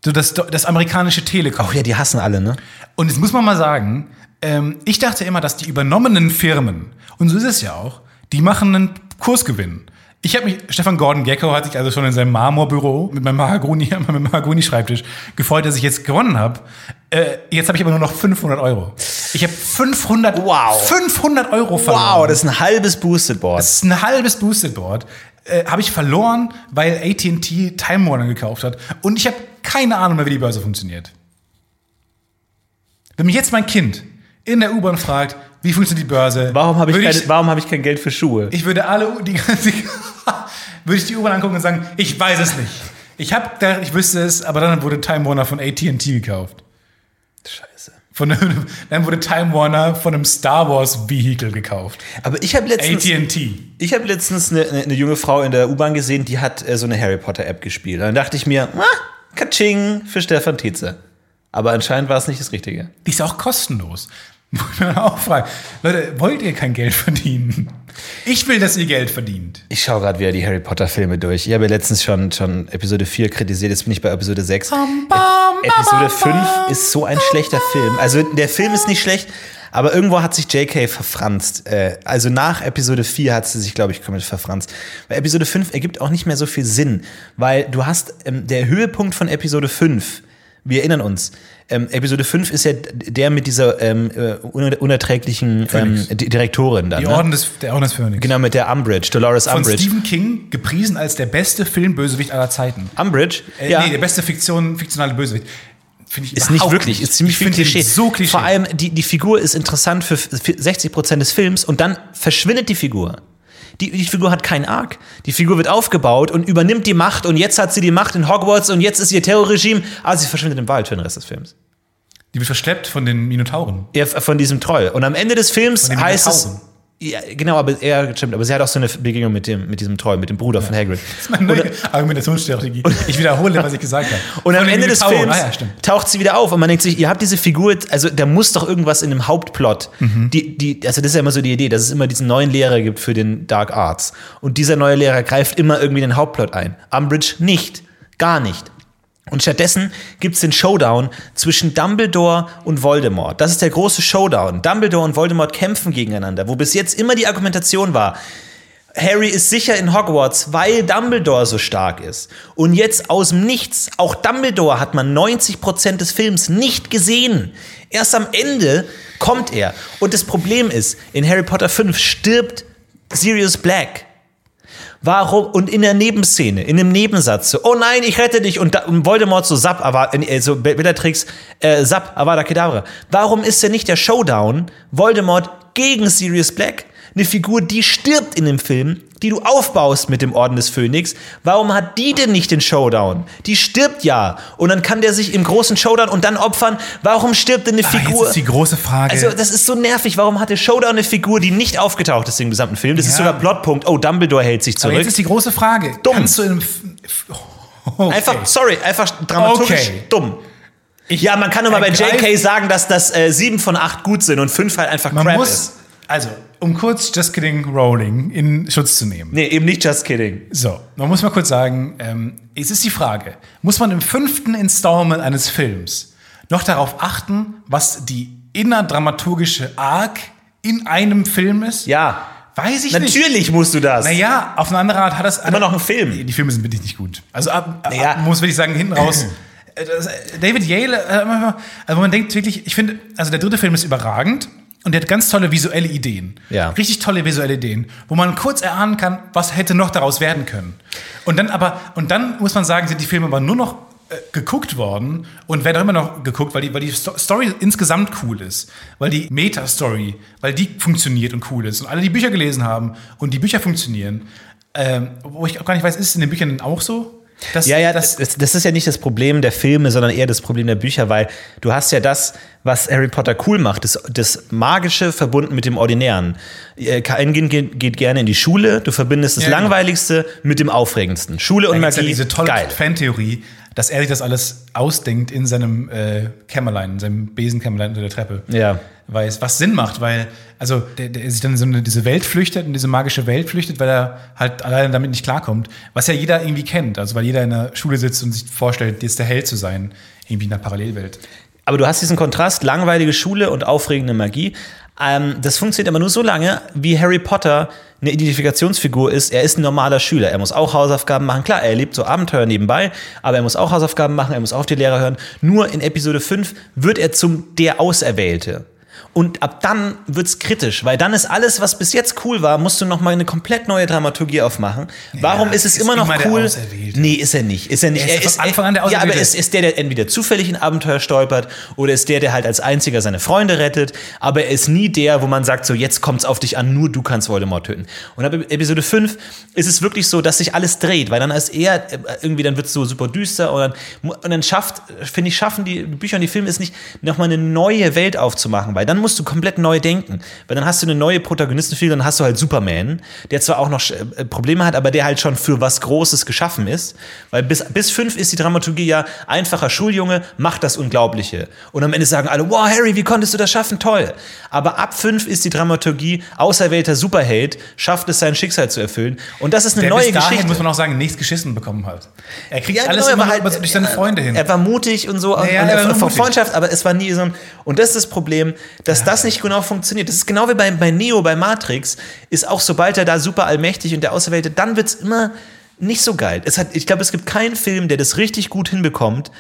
So das, das amerikanische Telekom. Ach ja, die hassen alle, ne? Und jetzt muss man mal sagen, ähm, ich dachte immer, dass die übernommenen Firmen, und so ist es ja auch, die machen einen Kursgewinn. Ich habe mich, Stefan Gordon Gecko hat sich also schon in seinem Marmorbüro mit meinem Mahagoni, mit meinem Mahagoni-Schreibtisch gefreut, dass ich jetzt gewonnen habe. Äh, jetzt habe ich aber nur noch 500 Euro. Ich habe 500, Wow. 500 Euro verloren. Wow, das ist ein halbes Boosted Board. Das ist ein halbes Boosted Board. Äh, habe ich verloren, weil AT&T Time Warner gekauft hat. Und ich habe keine Ahnung mehr, wie die Börse funktioniert. Wenn mich jetzt mein Kind in der U-Bahn fragt, wie funktioniert die Börse? warum habe ich, warum hab ich kein Geld für Schuhe? ich würde alle, die ganze, würde ich die U-Bahn angucken und sagen, ich weiß es nicht. Ich hab ich wüsste es, aber dann wurde Time Warner von AT&T gekauft. Scheiße. Von einem, dann wurde Time Warner von einem Star Wars Vehicle gekauft. Aber ich habe letztens, AT&T. ich habe letztens eine, eine, junge Frau in der U-Bahn gesehen, die hat äh, so eine Harry Potter App gespielt. Und dann dachte ich mir, ah, Katsching für Stefan Tietze. Aber anscheinend war es nicht das Richtige. Die ist auch kostenlos. Muss man auch fragen. Leute, wollt ihr kein Geld verdienen? Ich will, dass ihr Geld verdient. Ich schaue gerade wieder die Harry Potter Filme durch. Ich habe ja letztens schon, schon Episode 4 kritisiert, jetzt bin ich bei Episode 6. Episode 5 ist so ein schlechter Film. Also der Film ist nicht schlecht, aber irgendwo hat sich JK verfranst. Äh, Also nach Episode 4 hat sie sich, glaube ich, komplett verfranst. Weil Episode 5 ergibt auch nicht mehr so viel Sinn, weil du hast ähm, der Höhepunkt von Episode 5, wir erinnern uns, ähm, Episode 5 ist ja der mit dieser ähm, äh, uner- unerträglichen ähm, Phoenix. Di- Direktorin dann. Die ne? Orden des, der Orden des Phönix. Genau, mit der Umbridge, Dolores Von Umbridge. Stephen King gepriesen als der beste Filmbösewicht aller Zeiten. Umbridge? Äh, Nee, der beste Fiktion, fiktionale Bösewicht. Ich Ist nicht wirklich, ist ziemlich ich viel Klischee. So Klischee. Vor allem, die, die Figur ist interessant für f- für 60% des Films und dann verschwindet die Figur. Die, die Figur hat keinen Arc. Die Figur wird aufgebaut und übernimmt die Macht und jetzt hat sie die Macht in Hogwarts und jetzt ist ihr Terrorregime, aber sie verschwindet im Wald für den Rest des Films. Die wird verschleppt von den Minotauren. Ja, von diesem Troll. Und am Ende des Films heißt es. Ja, genau, aber er stimmt, aber sie hat auch so eine Begegnung mit dem, mit diesem Troll, mit dem Bruder von Hagrid. Das ist meine neue Argumentationsstrategie. Ich wiederhole, was ich gesagt habe. Und am Ende des. Films Ah, ja, taucht sie wieder auf und man denkt sich, ihr habt diese Figur, also da muss doch irgendwas in dem Hauptplot, Mhm. die, die, also das ist ja immer so die Idee, dass es immer diesen neuen Lehrer gibt für den Dark Arts. Und dieser neue Lehrer greift immer irgendwie den Hauptplot ein. Umbridge nicht. Gar nicht. Und stattdessen gibt es den Showdown zwischen Dumbledore und Voldemort. Das ist der große Showdown. Dumbledore und Voldemort kämpfen gegeneinander, wo bis jetzt immer die Argumentation war, Harry ist sicher in Hogwarts, weil Dumbledore so stark ist. Und jetzt aus dem Nichts, auch Dumbledore hat man 90% des Films nicht gesehen. Erst am Ende kommt er. Und das Problem ist, in Harry Potter 5 stirbt Sirius Black. Warum? Und in der Nebenszene, in dem Nebensatz, so, oh nein, ich rette dich. Und, da, und Voldemort so, Sap, aber, äh, so Bellatrix, äh, Sap, Avada Kedavra. Warum ist denn nicht der Showdown Voldemort gegen Sirius Black? Eine Figur, die stirbt in dem Film, die du aufbaust mit dem Orden des Phönix. Warum hat die denn nicht den Showdown? Die stirbt ja. Und dann kann der sich im großen Showdown und dann opfern. Warum stirbt denn eine Ah, Figur? ist die große Frage. Also, das ist so nervig. Warum hat der Showdown eine Figur, die nicht aufgetaucht ist im gesamten Film? Das ist Ja. sogar Plotpunkt. Oh, Dumbledore hält sich Aber zurück. jetzt ist die große Frage. Dumm. Kannst du in okay. Einfach, sorry, einfach dramaturgisch Okay. dumm. Ich Ja, man kann nur mal bei JK sagen, dass das äh, sieben von acht gut sind und fünf halt einfach Man Crap muss, ist. also, um kurz Just Kidding Rowling in Schutz zu nehmen. Nee, eben nicht just kidding. So, man muss mal kurz sagen, ähm, es ist die Frage, muss man im fünften Installment eines Films noch darauf achten, was die innerdramaturgische Arc in einem Film ist? Ja. Weiß ich nicht. Natürlich musst du das. Naja, auf eine andere Art hat das... Immer noch ein Film. Die Filme sind wirklich nicht gut. Also ab, ab, Naja. muss wirklich sagen, hinten raus... äh, das- David Yale, äh, also man denkt wirklich, ich finde, also der dritte Film ist überragend und der hat ganz tolle visuelle Ideen. Ja. Richtig tolle visuelle Ideen, wo man kurz erahnen kann, was hätte noch daraus werden können. Und dann aber, und dann muss man sagen, sind die Filme aber nur noch äh, geguckt worden und werden auch immer noch geguckt, weil die, weil die Sto- Story insgesamt cool ist. Weil die Meta-Story, weil die funktioniert und cool ist. Und alle, die Bücher gelesen haben und die Bücher funktionieren, ähm, wo ich auch gar nicht weiß, ist es in den Büchern auch so? Das, Ja, ja, das, das, ist ja nicht das Problem der Filme, sondern eher das Problem der Bücher, weil du hast ja das, was Harry Potter cool macht, das, das Magische verbunden mit dem Ordinären. Äh, Kein geht, geht gerne in die Schule, du verbindest das Ja, genau. Langweiligste mit dem Aufregendsten. Schule und Da Magie, ja diese tolle geil. Fantheorie, dass er sich das alles ausdenkt in seinem äh, Kämmerlein, in seinem Besenkämmerlein unter der Treppe. Ja. Weil es was Sinn macht, weil, also der, der sich dann in so eine, diese Welt flüchtet, in diese magische Welt flüchtet, weil er halt alleine damit nicht klarkommt. Was ja jeder irgendwie kennt. Also weil jeder in der Schule sitzt und sich vorstellt, jetzt der Held zu sein, irgendwie in einer Parallelwelt. Aber du hast diesen Kontrast, langweilige Schule und aufregende Magie. Ähm, das funktioniert aber nur so lange, wie Harry Potter eine Identifikationsfigur ist. Er ist ein normaler Schüler. Er muss auch Hausaufgaben machen. Klar, er erlebt so Abenteuer nebenbei, aber er muss auch Hausaufgaben machen, er muss auf die Lehrer hören. Nur in Episode 5 wird er zum der Auserwählte. Und ab dann wird's kritisch, weil dann ist alles, was bis jetzt cool war, musst du noch mal eine komplett neue Dramaturgie aufmachen. Warum ist es ist immer noch immer cool? Nee, ist er nicht. Ist er nicht. Er ist von Anfang an der Ja, aber ist, ist der, der entweder zufällig in Abenteuer stolpert oder ist der, der halt als einziger seine Freunde rettet, aber er ist nie der, wo man sagt, so jetzt kommt's auf dich an, nur du kannst Voldemort töten. Und ab Episode 5 ist es wirklich so, dass sich alles dreht, weil dann ist er äh, irgendwie, dann wird's so super düster und dann, und dann schafft, finde ich, schaffen die Bücher und die Filme es nicht, nochmal eine neue Welt aufzumachen, weil dann musst du komplett neu denken. Weil dann hast du eine neue Protagonistenfigur, dann hast du halt Superman, der zwar auch noch äh, Probleme hat, aber der halt schon für was Großes geschaffen ist. Weil bis, bis fünf ist die Dramaturgie ja einfacher Schuljunge, macht das Unglaubliche. Und am Ende sagen alle, wow, Harry, wie konntest du das schaffen? Toll. Aber ab fünf ist die Dramaturgie, auserwählter Superheld, schafft es, sein Schicksal zu erfüllen. Und das ist eine Der neue bis dahin, Geschichte. muss man auch sagen, nichts geschissen bekommen hat. Er kriegt Ja, alles genau, immer er nur durch seine Freunde hin. Er war mutig und so. und ja, und war nur von mutig. Freundschaft, aber es war nie so ein. Und das ist das Problem, dass das nicht genau funktioniert. Das ist genau wie bei, bei Neo, bei Matrix, ist auch sobald er da super allmächtig und der Auserwählte, dann wird es immer nicht so geil. Es hat, ich glaube, es gibt keinen Film, der das richtig gut hinbekommt.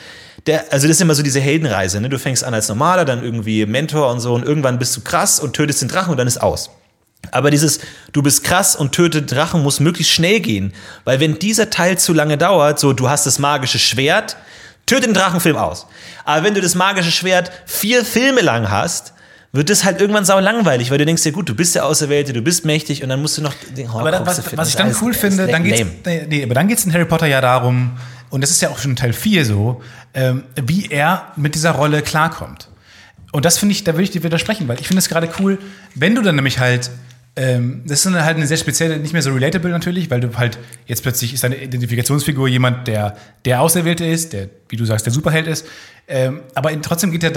Der, also das ist immer so diese Heldenreise. Ne? Du fängst an als Normaler, dann irgendwie Mentor und so und irgendwann bist du krass und tötest den Drachen und dann ist aus. Aber dieses, du bist krass und tötet Drachen, muss möglichst schnell gehen. Weil wenn dieser Teil zu lange dauert, so du hast das magische Schwert, töte den Drachenfilm aus. Aber wenn du das magische Schwert vier Filme lang hast, wird es halt irgendwann sau langweilig, weil du denkst dir, gut, du bist der Auserwählte, du bist mächtig und dann musst du noch den Aber da, Horcruxe was, was ich dann ist cool alles- finde, ist dann geht's, nee, aber dann geht es in Harry Potter ja darum, und das ist ja auch schon Teil 4 so, ähm, wie er mit dieser Rolle klarkommt. Und das finde ich, da will ich dir widersprechen, weil ich finde es gerade cool, wenn du dann nämlich halt, ähm, das ist halt eine sehr spezielle, nicht mehr so relatable natürlich, weil du halt jetzt plötzlich ist deine Identifikationsfigur jemand, der der Auserwählte ist, der, wie du sagst, der Superheld ist. Ähm, aber in, trotzdem geht ja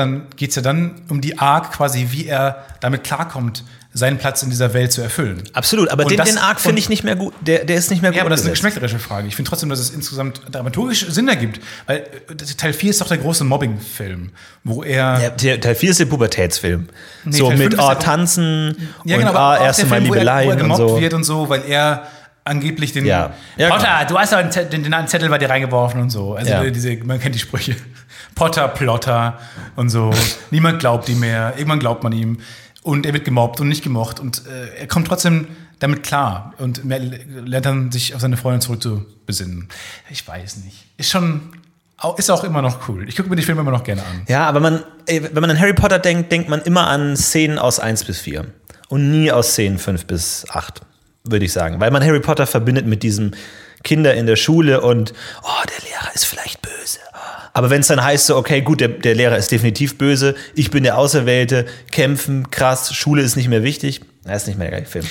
ja dann um die Arc quasi, wie er damit klarkommt, seinen Platz in dieser Welt zu erfüllen. Absolut, aber Und den, das- den Arc finde und- ich nicht mehr gut. Der, der ist nicht mehr gut. Ja, aber das ist eine umgesetzt. geschmäcklerische Frage. Ich finde trotzdem, dass es insgesamt dramaturgisch Sinn ergibt. Weil äh, Teil 4 ist doch der große Mobbing-Film, wo er. Ja, Teil 4 ist der Pubertätsfilm. Nee, so mit oh, Tanzen ja, und genau, ah, aber auch erste Mal Film, wo er, wo er Liebeleien und gemobbt so. wird und so, weil er angeblich den. Ja. Ja, Potter, genau. du hast doch einen Zettel, den, den Zettel bei dir reingeworfen und so. Also Ja. diese, man kennt die Sprüche. Potter, Plotter und so. Niemand glaubt ihm mehr. Irgendwann glaubt man ihm. Und er wird gemobbt und nicht gemocht. Und äh, er kommt trotzdem damit klar und lernt dann sich auf seine Freunde zurück zu besinnen. Ich weiß nicht. Ist schon, ist auch immer noch cool. Ich gucke mir die Filme immer noch gerne an. Ja, aber man, ey, wenn man an Harry Potter denkt, denkt man immer an Szenen aus 1 bis 4 und nie aus Szenen 5 bis 8, würde ich sagen. Weil man Harry Potter verbindet mit diesem Kinder in der Schule und, oh, der Lehrer ist vielleicht böse. Aber wenn es dann heißt so, okay, gut, der, der Lehrer ist definitiv böse, ich bin der Auserwählte, kämpfen, krass, Schule ist nicht mehr wichtig, das ist nicht mehr der gleiche Film.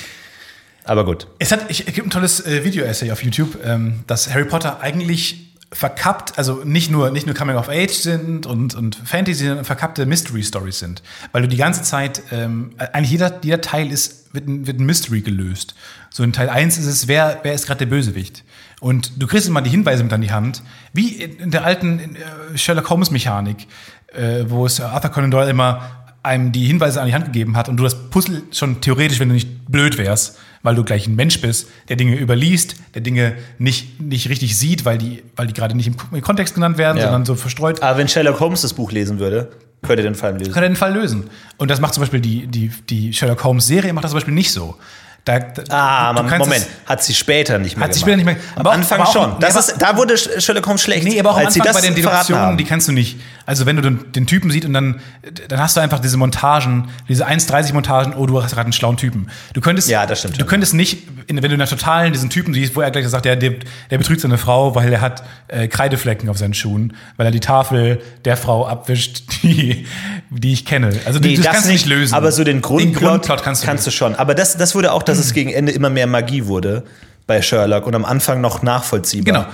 Aber gut. Es, hat, ich, es gibt ein tolles äh, Video-Essay auf YouTube, ähm, dass Harry Potter eigentlich verkappt, also nicht nur, nicht nur Coming of Age sind und, und Fantasy, sondern verkappte Mystery-Stories sind. Weil du die ganze Zeit, ähm, eigentlich jeder, jeder Teil ist, wird ein, wird ein Mystery gelöst. So in Teil 1 ist es, wer, wer ist gerade der Bösewicht? Und du kriegst immer die Hinweise mit an die Hand, wie in, der alten äh, Sherlock Holmes-Mechanik, äh, wo es Arthur Conan Doyle immer einem die Hinweise an die Hand gegeben hat und du das Puzzle schon theoretisch, wenn du nicht blöd wärst, weil du gleich ein Mensch bist, der Dinge überliest, der Dinge nicht, nicht richtig sieht, weil die, weil die gerade nicht im Ko- im Kontext genannt werden, Ja. sondern so verstreut, Aber wenn Sherlock Holmes das Buch lesen würde, könnte er den Fall lösen. kann er den Fall lösen. Und das macht zum Beispiel die, die, die Sherlock Holmes-Serie macht das zum Beispiel nicht so. Da, da, Ah, du man, kannst Moment, hat sie später nicht mehr Hat sie gemacht. später nicht mehr- Am aber Anfang auch- schon. Das ja, ist, da wurde Sherlock Holmes schlecht, Nee, aber auch am Anfang das bei den Deduktionen, die kannst du nicht. Also wenn du den, den Typen siehst und dann, dann hast du einfach diese Montagen, diese 1,30 Montagen, oh, du hast gerade einen schlauen Typen. Du könntest, Ja, das stimmt Du könntest nicht, wenn du in der Totalen diesen Typen siehst, wo er gleich sagt, der, der, der betrügt seine Frau, weil er hat äh, Kreideflecken auf seinen Schuhen, weil er die Tafel der Frau abwischt, die, die ich kenne. Also Nee, das, kannst du nicht lösen. Aber so den Grundplot, den Grundplot kannst du lösen. schon. Aber das, das wurde auch, dass es gegen Ende immer mehr Magie wurde bei Sherlock und am Anfang noch nachvollziehbar. Genau.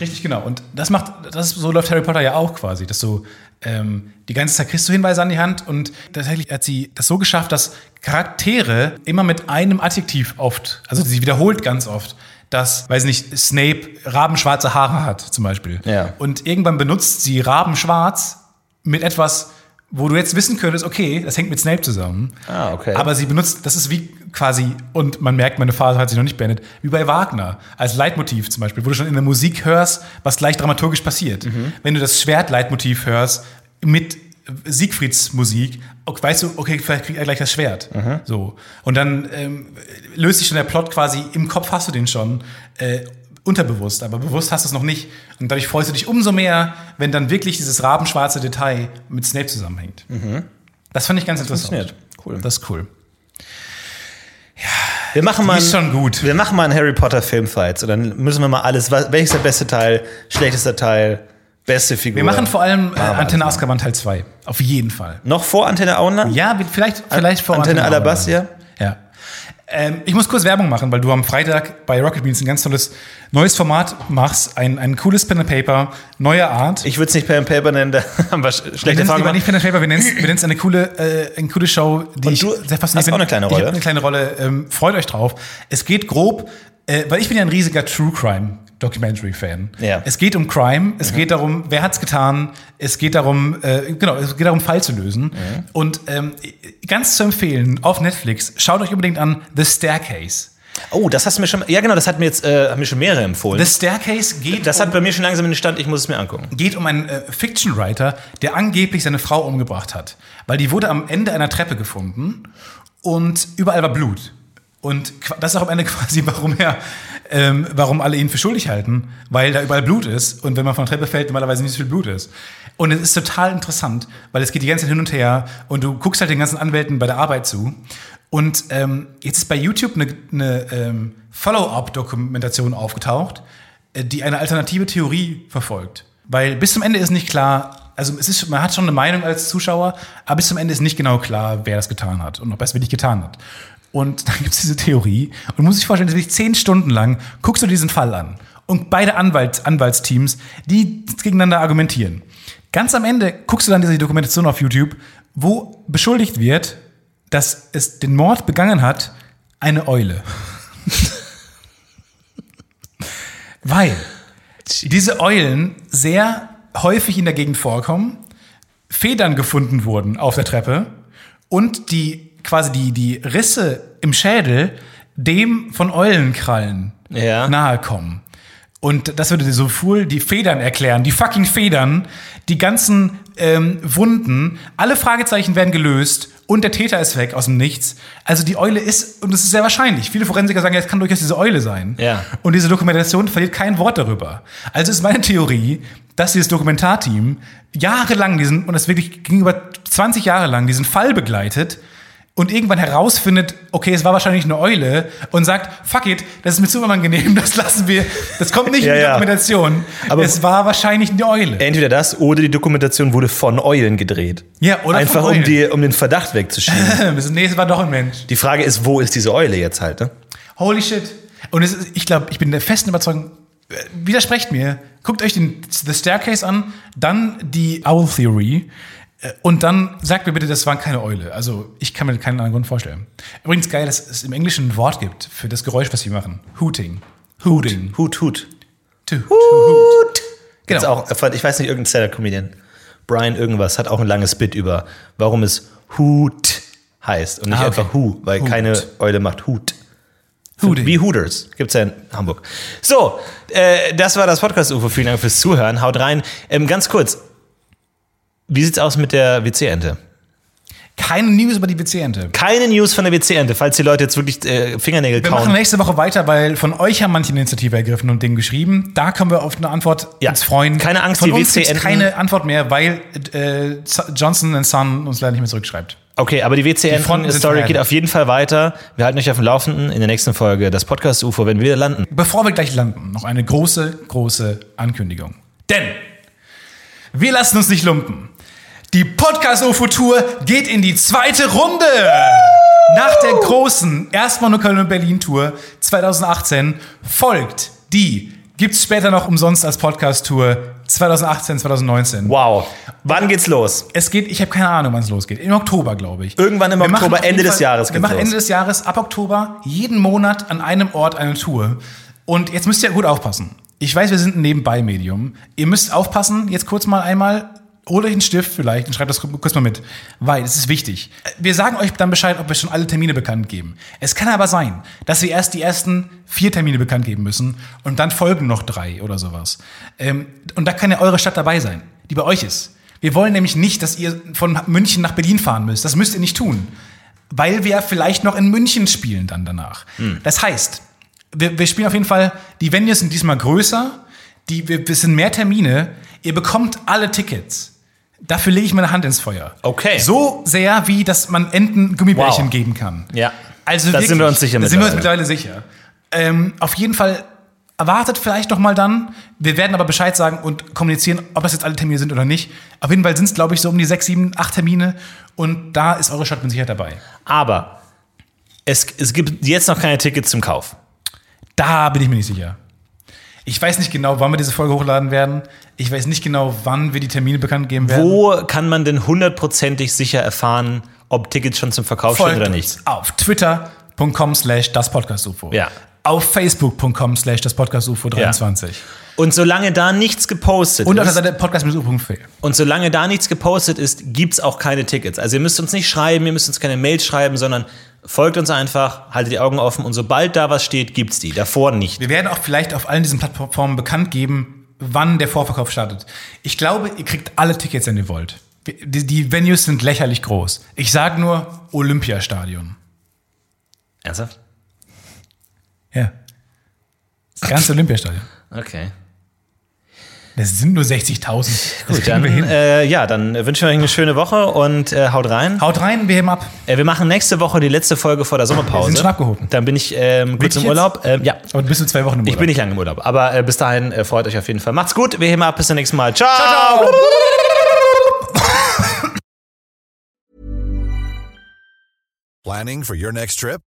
Richtig, genau. Und das macht, das so läuft Harry Potter ja auch quasi, dass du ähm, die ganze Zeit kriegst du Hinweise an die Hand und tatsächlich hat sie das so geschafft, dass Charaktere immer mit einem Adjektiv oft, also sie wiederholt ganz oft, dass, weiß nicht, Snape rabenschwarze Haare hat, zum Beispiel. Ja. Und irgendwann benutzt sie rabenschwarz mit etwas, wo du jetzt wissen könntest, okay, das hängt mit Snape zusammen. Ah, okay. Aber sie benutzt, das ist wie quasi, und man merkt, meine Phase hat sich noch nicht beendet, wie bei Wagner, als Leitmotiv zum Beispiel, wo du schon in der Musik hörst, was gleich dramaturgisch passiert. Mhm. Wenn du das Schwert-Leitmotiv hörst, mit Siegfrieds Musik, weißt du, okay, vielleicht kriegt er gleich das Schwert. So. Und dann ähm, löst sich schon der Plot quasi, im Kopf hast du den schon, äh, unterbewusst, aber bewusst hast du es noch nicht. Und dadurch freust du dich umso mehr, wenn dann wirklich dieses rabenschwarze Detail mit Snape zusammenhängt. Das fand ich ganz interessant. Funktioniert. Cool. Das ist cool. Wir machen mal, ist schon gut. Wir machen mal einen Harry Potter Filmfights und dann müssen wir mal alles, welches ist der beste Teil, schlechtester Teil, beste Figur. Wir machen vor allem äh, Antenne Azkaban Teil 2. Auf jeden Fall. noch vor Antenne Auenland? Ja, vielleicht, vielleicht vor Antenne Auenland. Alabastia? Ähm, ich muss kurz Werbung machen, weil du am Freitag bei Rocket Beans ein ganz tolles neues Format machst. Ein, ein cooles Pen and Paper, neuer Art. Ich würde es nicht Pen and Paper nennen, da haben wir sch- wir schlechte Fragen lieber nicht Pen and Paper, wir nennen es wir eine coole, äh, eine coole Show, die Und ich du sehr hast faszinierend auch eine kleine Ich Rolle. habe eine kleine Rolle. Ähm, freut euch drauf. Es geht grob, äh, weil ich bin ja ein riesiger True Crime Documentary Fan. Ja. Es geht um Crime, es geht darum, wer hat's getan, es geht darum, äh, genau, es geht darum, Fall zu lösen. Und ähm, ganz zu empfehlen auf Netflix, schaut euch unbedingt an The Staircase. Oh, das hast du mir schon, ja genau, das hat mir jetzt, äh, haben mir schon mehrere empfohlen. The Staircase geht das um, hat bei mir schon langsam in den Stand, ich muss es mir angucken. geht um einen äh, Fiction-Writer, der angeblich seine Frau umgebracht hat. Weil die wurde am Ende einer Treppe gefunden und überall war Blut. Und das ist auch am Ende quasi, warum er, ähm, warum alle ihn für schuldig halten, weil da überall Blut ist und wenn man von der Treppe fällt, normalerweise nicht so viel Blut ist. Und es ist total interessant, weil es geht die ganze Zeit hin und her und du guckst halt den ganzen Anwälten bei der Arbeit zu. Und ähm, jetzt ist bei YouTube eine, eine ähm, Follow-up-Dokumentation aufgetaucht, äh, die eine alternative Theorie verfolgt. Weil bis zum Ende ist nicht klar, also es ist, man hat schon eine Meinung als Zuschauer, aber bis zum Ende ist nicht genau klar, wer das getan hat und ob er es wirklich getan hat. Und dann gibt es diese Theorie und du musst dich vorstellen, dass wirklich zehn Stunden lang guckst du diesen Fall an. Und beide Anwalt, Anwaltsteams, die gegeneinander argumentieren. Ganz am Ende guckst du dann diese Dokumentation auf YouTube, wo beschuldigt wird, dass es den Mord begangen hat, eine Eule. Weil diese Eulen sehr häufig in der Gegend vorkommen, Federn gefunden wurden auf der Treppe und die quasi die, die Risse im Schädel dem von Eulenkrallen Ja. nahe kommen. Und das würde so full die Federn erklären, die fucking Federn, die ganzen ähm, Wunden, alle Fragezeichen werden gelöst und der Täter ist weg aus dem Nichts. Also die Eule ist, und das ist sehr wahrscheinlich, viele Forensiker sagen, ja, es kann durchaus diese Eule sein. Ja. Und diese Dokumentation verliert kein Wort darüber. Also ist meine Theorie, dass dieses Dokumentarteam jahrelang diesen, und das wirklich gegenüber 20 Jahre lang diesen Fall begleitet und irgendwann herausfindet, okay, es war wahrscheinlich eine Eule und sagt, fuck it, das ist mir zu unangenehm, das lassen wir, das kommt nicht Ja, in die ja. Dokumentation. Aber- es war wahrscheinlich eine Eule. Entweder das oder die Dokumentation wurde von Eulen gedreht. Ja, oder Einfach von um, die, um den Verdacht wegzuschieben. nee, es war doch ein Mensch. die Frage ist, wo ist diese Eule jetzt halt? Ne? Holy shit. Und ist, ich glaube, ich bin der festen Überzeugung, äh, widersprecht mir, guckt euch den The Staircase an, dann die Owl Theory und dann sagt mir bitte, das war keine Eule. Also ich kann mir keinen anderen Grund vorstellen. Übrigens geil, dass es im Englischen ein Wort gibt für das Geräusch, was wir machen. Hooting. Hooting. Hut, Hut. To, to hoot. Gibt's Genau. auch, äh, ich weiß nicht, irgendein Stand-Up-Comedian, Brian irgendwas, hat auch ein langes Bit über, warum es Hut heißt und nicht Ah, okay. einfach Hu, weil Hut. keine Eule macht Hut. Hooting. Wie Hooters. Gibt's ja in Hamburg. So, äh, das war das Podcast-UFO. Vielen Dank fürs Zuhören. Haut rein. Ähm, ganz kurz. Wie sieht's aus mit der WC-Ente? Keine News über die WC-Ente. Keine News von der WC-Ente, falls die Leute jetzt wirklich äh, Fingernägel Wir kauen. machen nächste Woche weiter, weil von euch haben manche Initiative ergriffen und Dinge geschrieben. Da können wir auf eine Antwort Ja. uns freuen. Keine Angst, von die WC-Enten keine Antwort mehr, weil äh, Johnson Son uns leider nicht mehr zurückschreibt. Okay, aber die WC-Enten-Story geht auf jeden Fall weiter. Wir halten euch auf dem Laufenden in der nächsten Folge das Podcast-UFO, wenn wir wieder landen. Bevor wir gleich landen, noch eine große, große Ankündigung. Denn wir lassen uns nicht lumpen. Die Podcast UFO Tour geht in die zweite Runde. Nach der großen erstmal nur Köln und Berlin Tour 2018 folgt die gibt's später noch umsonst als Podcast Tour 2018 2019. Wow. Wann geht's los? Es geht, ich habe keine Ahnung, wann es losgeht. Im Oktober, glaube ich. Irgendwann im Wir Oktober, Ende des Fall- Jahres Wir geht's machen los. Ende des Jahres, ab Oktober, jeden Monat an einem Ort eine Tour. Und jetzt müsst ihr gut aufpassen. Ich weiß, wir sind ein Nebenbei-Medium. Ihr müsst aufpassen, jetzt kurz mal einmal, holt euch einen Stift vielleicht und schreibt das kurz mal mit. Weil, es ist wichtig. Wir sagen euch dann Bescheid, ob wir schon alle Termine bekannt geben. Es kann aber sein, dass wir erst die ersten vier Termine bekannt geben müssen und dann folgen noch drei oder sowas. Ähm, und da kann ja eure Stadt dabei sein, die bei euch ist. Wir wollen nämlich nicht, dass ihr von München nach Berlin fahren müsst. Das müsst ihr nicht tun. Weil wir vielleicht noch in München spielen dann danach. Das heißt, wir, wir spielen auf jeden Fall, die Venues sind diesmal größer, die, wir, wir sind mehr Termine, ihr bekommt alle Tickets. Dafür lege ich meine Hand ins Feuer. Okay. So sehr, wie dass man Enten Gummibärchen Wow. geben kann. Ja. Also Da wirklich, sind wir uns sicher Da sind wir uns mittlerweile. mittlerweile sicher. Ähm, auf jeden Fall erwartet vielleicht noch mal dann. Wir werden aber Bescheid sagen und kommunizieren, ob das jetzt alle Termine sind oder nicht. Auf jeden Fall sind es, glaube ich, so um die sechs, sieben, acht Termine. Und da ist eure Stadt mit Sicherheit dabei. Aber es, es gibt jetzt noch keine Tickets zum Kauf. Da bin ich mir nicht sicher. Ich weiß nicht genau, wann wir diese Folge hochladen werden. Ich weiß nicht genau, wann wir die Termine bekannt geben werden. Wo kann man denn hundertprozentig sicher erfahren, ob Tickets schon zum Verkauf stehen Folgt oder uns nicht? auf twitter.com slash das Podcast UFO. Ja. Auf facebook.com slash das Podcast UFO 23. Und solange da nichts gepostet Und auf der ist, Seite podcast.ufo.de. und solange da nichts gepostet ist, gibt's auch keine Tickets. Also ihr müsst uns nicht schreiben, ihr müsst uns keine Mails schreiben, sondern folgt uns einfach, haltet die Augen offen und sobald da was steht, gibt's die. Davor nicht. Wir werden auch vielleicht auf allen diesen Plattformen bekannt geben, wann der Vorverkauf startet. Ich glaube, ihr kriegt alle Tickets, wenn ihr wollt. Die, die Venues sind lächerlich groß. Ich sage nur Olympiastadion. Ernsthaft? Ja. Das ganze Olympiastadion. Okay. Das sind nur 60.000. Das Gut, dann, wir hin. äh, ja, dann wünschen wir euch eine schöne Woche und äh, haut rein. Haut rein, wir heben ab. Äh, wir machen nächste Woche die letzte Folge vor der Sommerpause. Wir sind schon abgehoben. Dann bin ich ähm, kurz Wirklich im? Urlaub. Ähm, ja, Aber du bist du zwei Wochen im ich Urlaub. bin nicht lange im Urlaub. Aber äh, bis dahin äh, freut euch auf jeden Fall. Macht's gut, wir heben ab. Bis zum nächsten Mal. Ciao! Ciao, ciao. Planning for your next trip?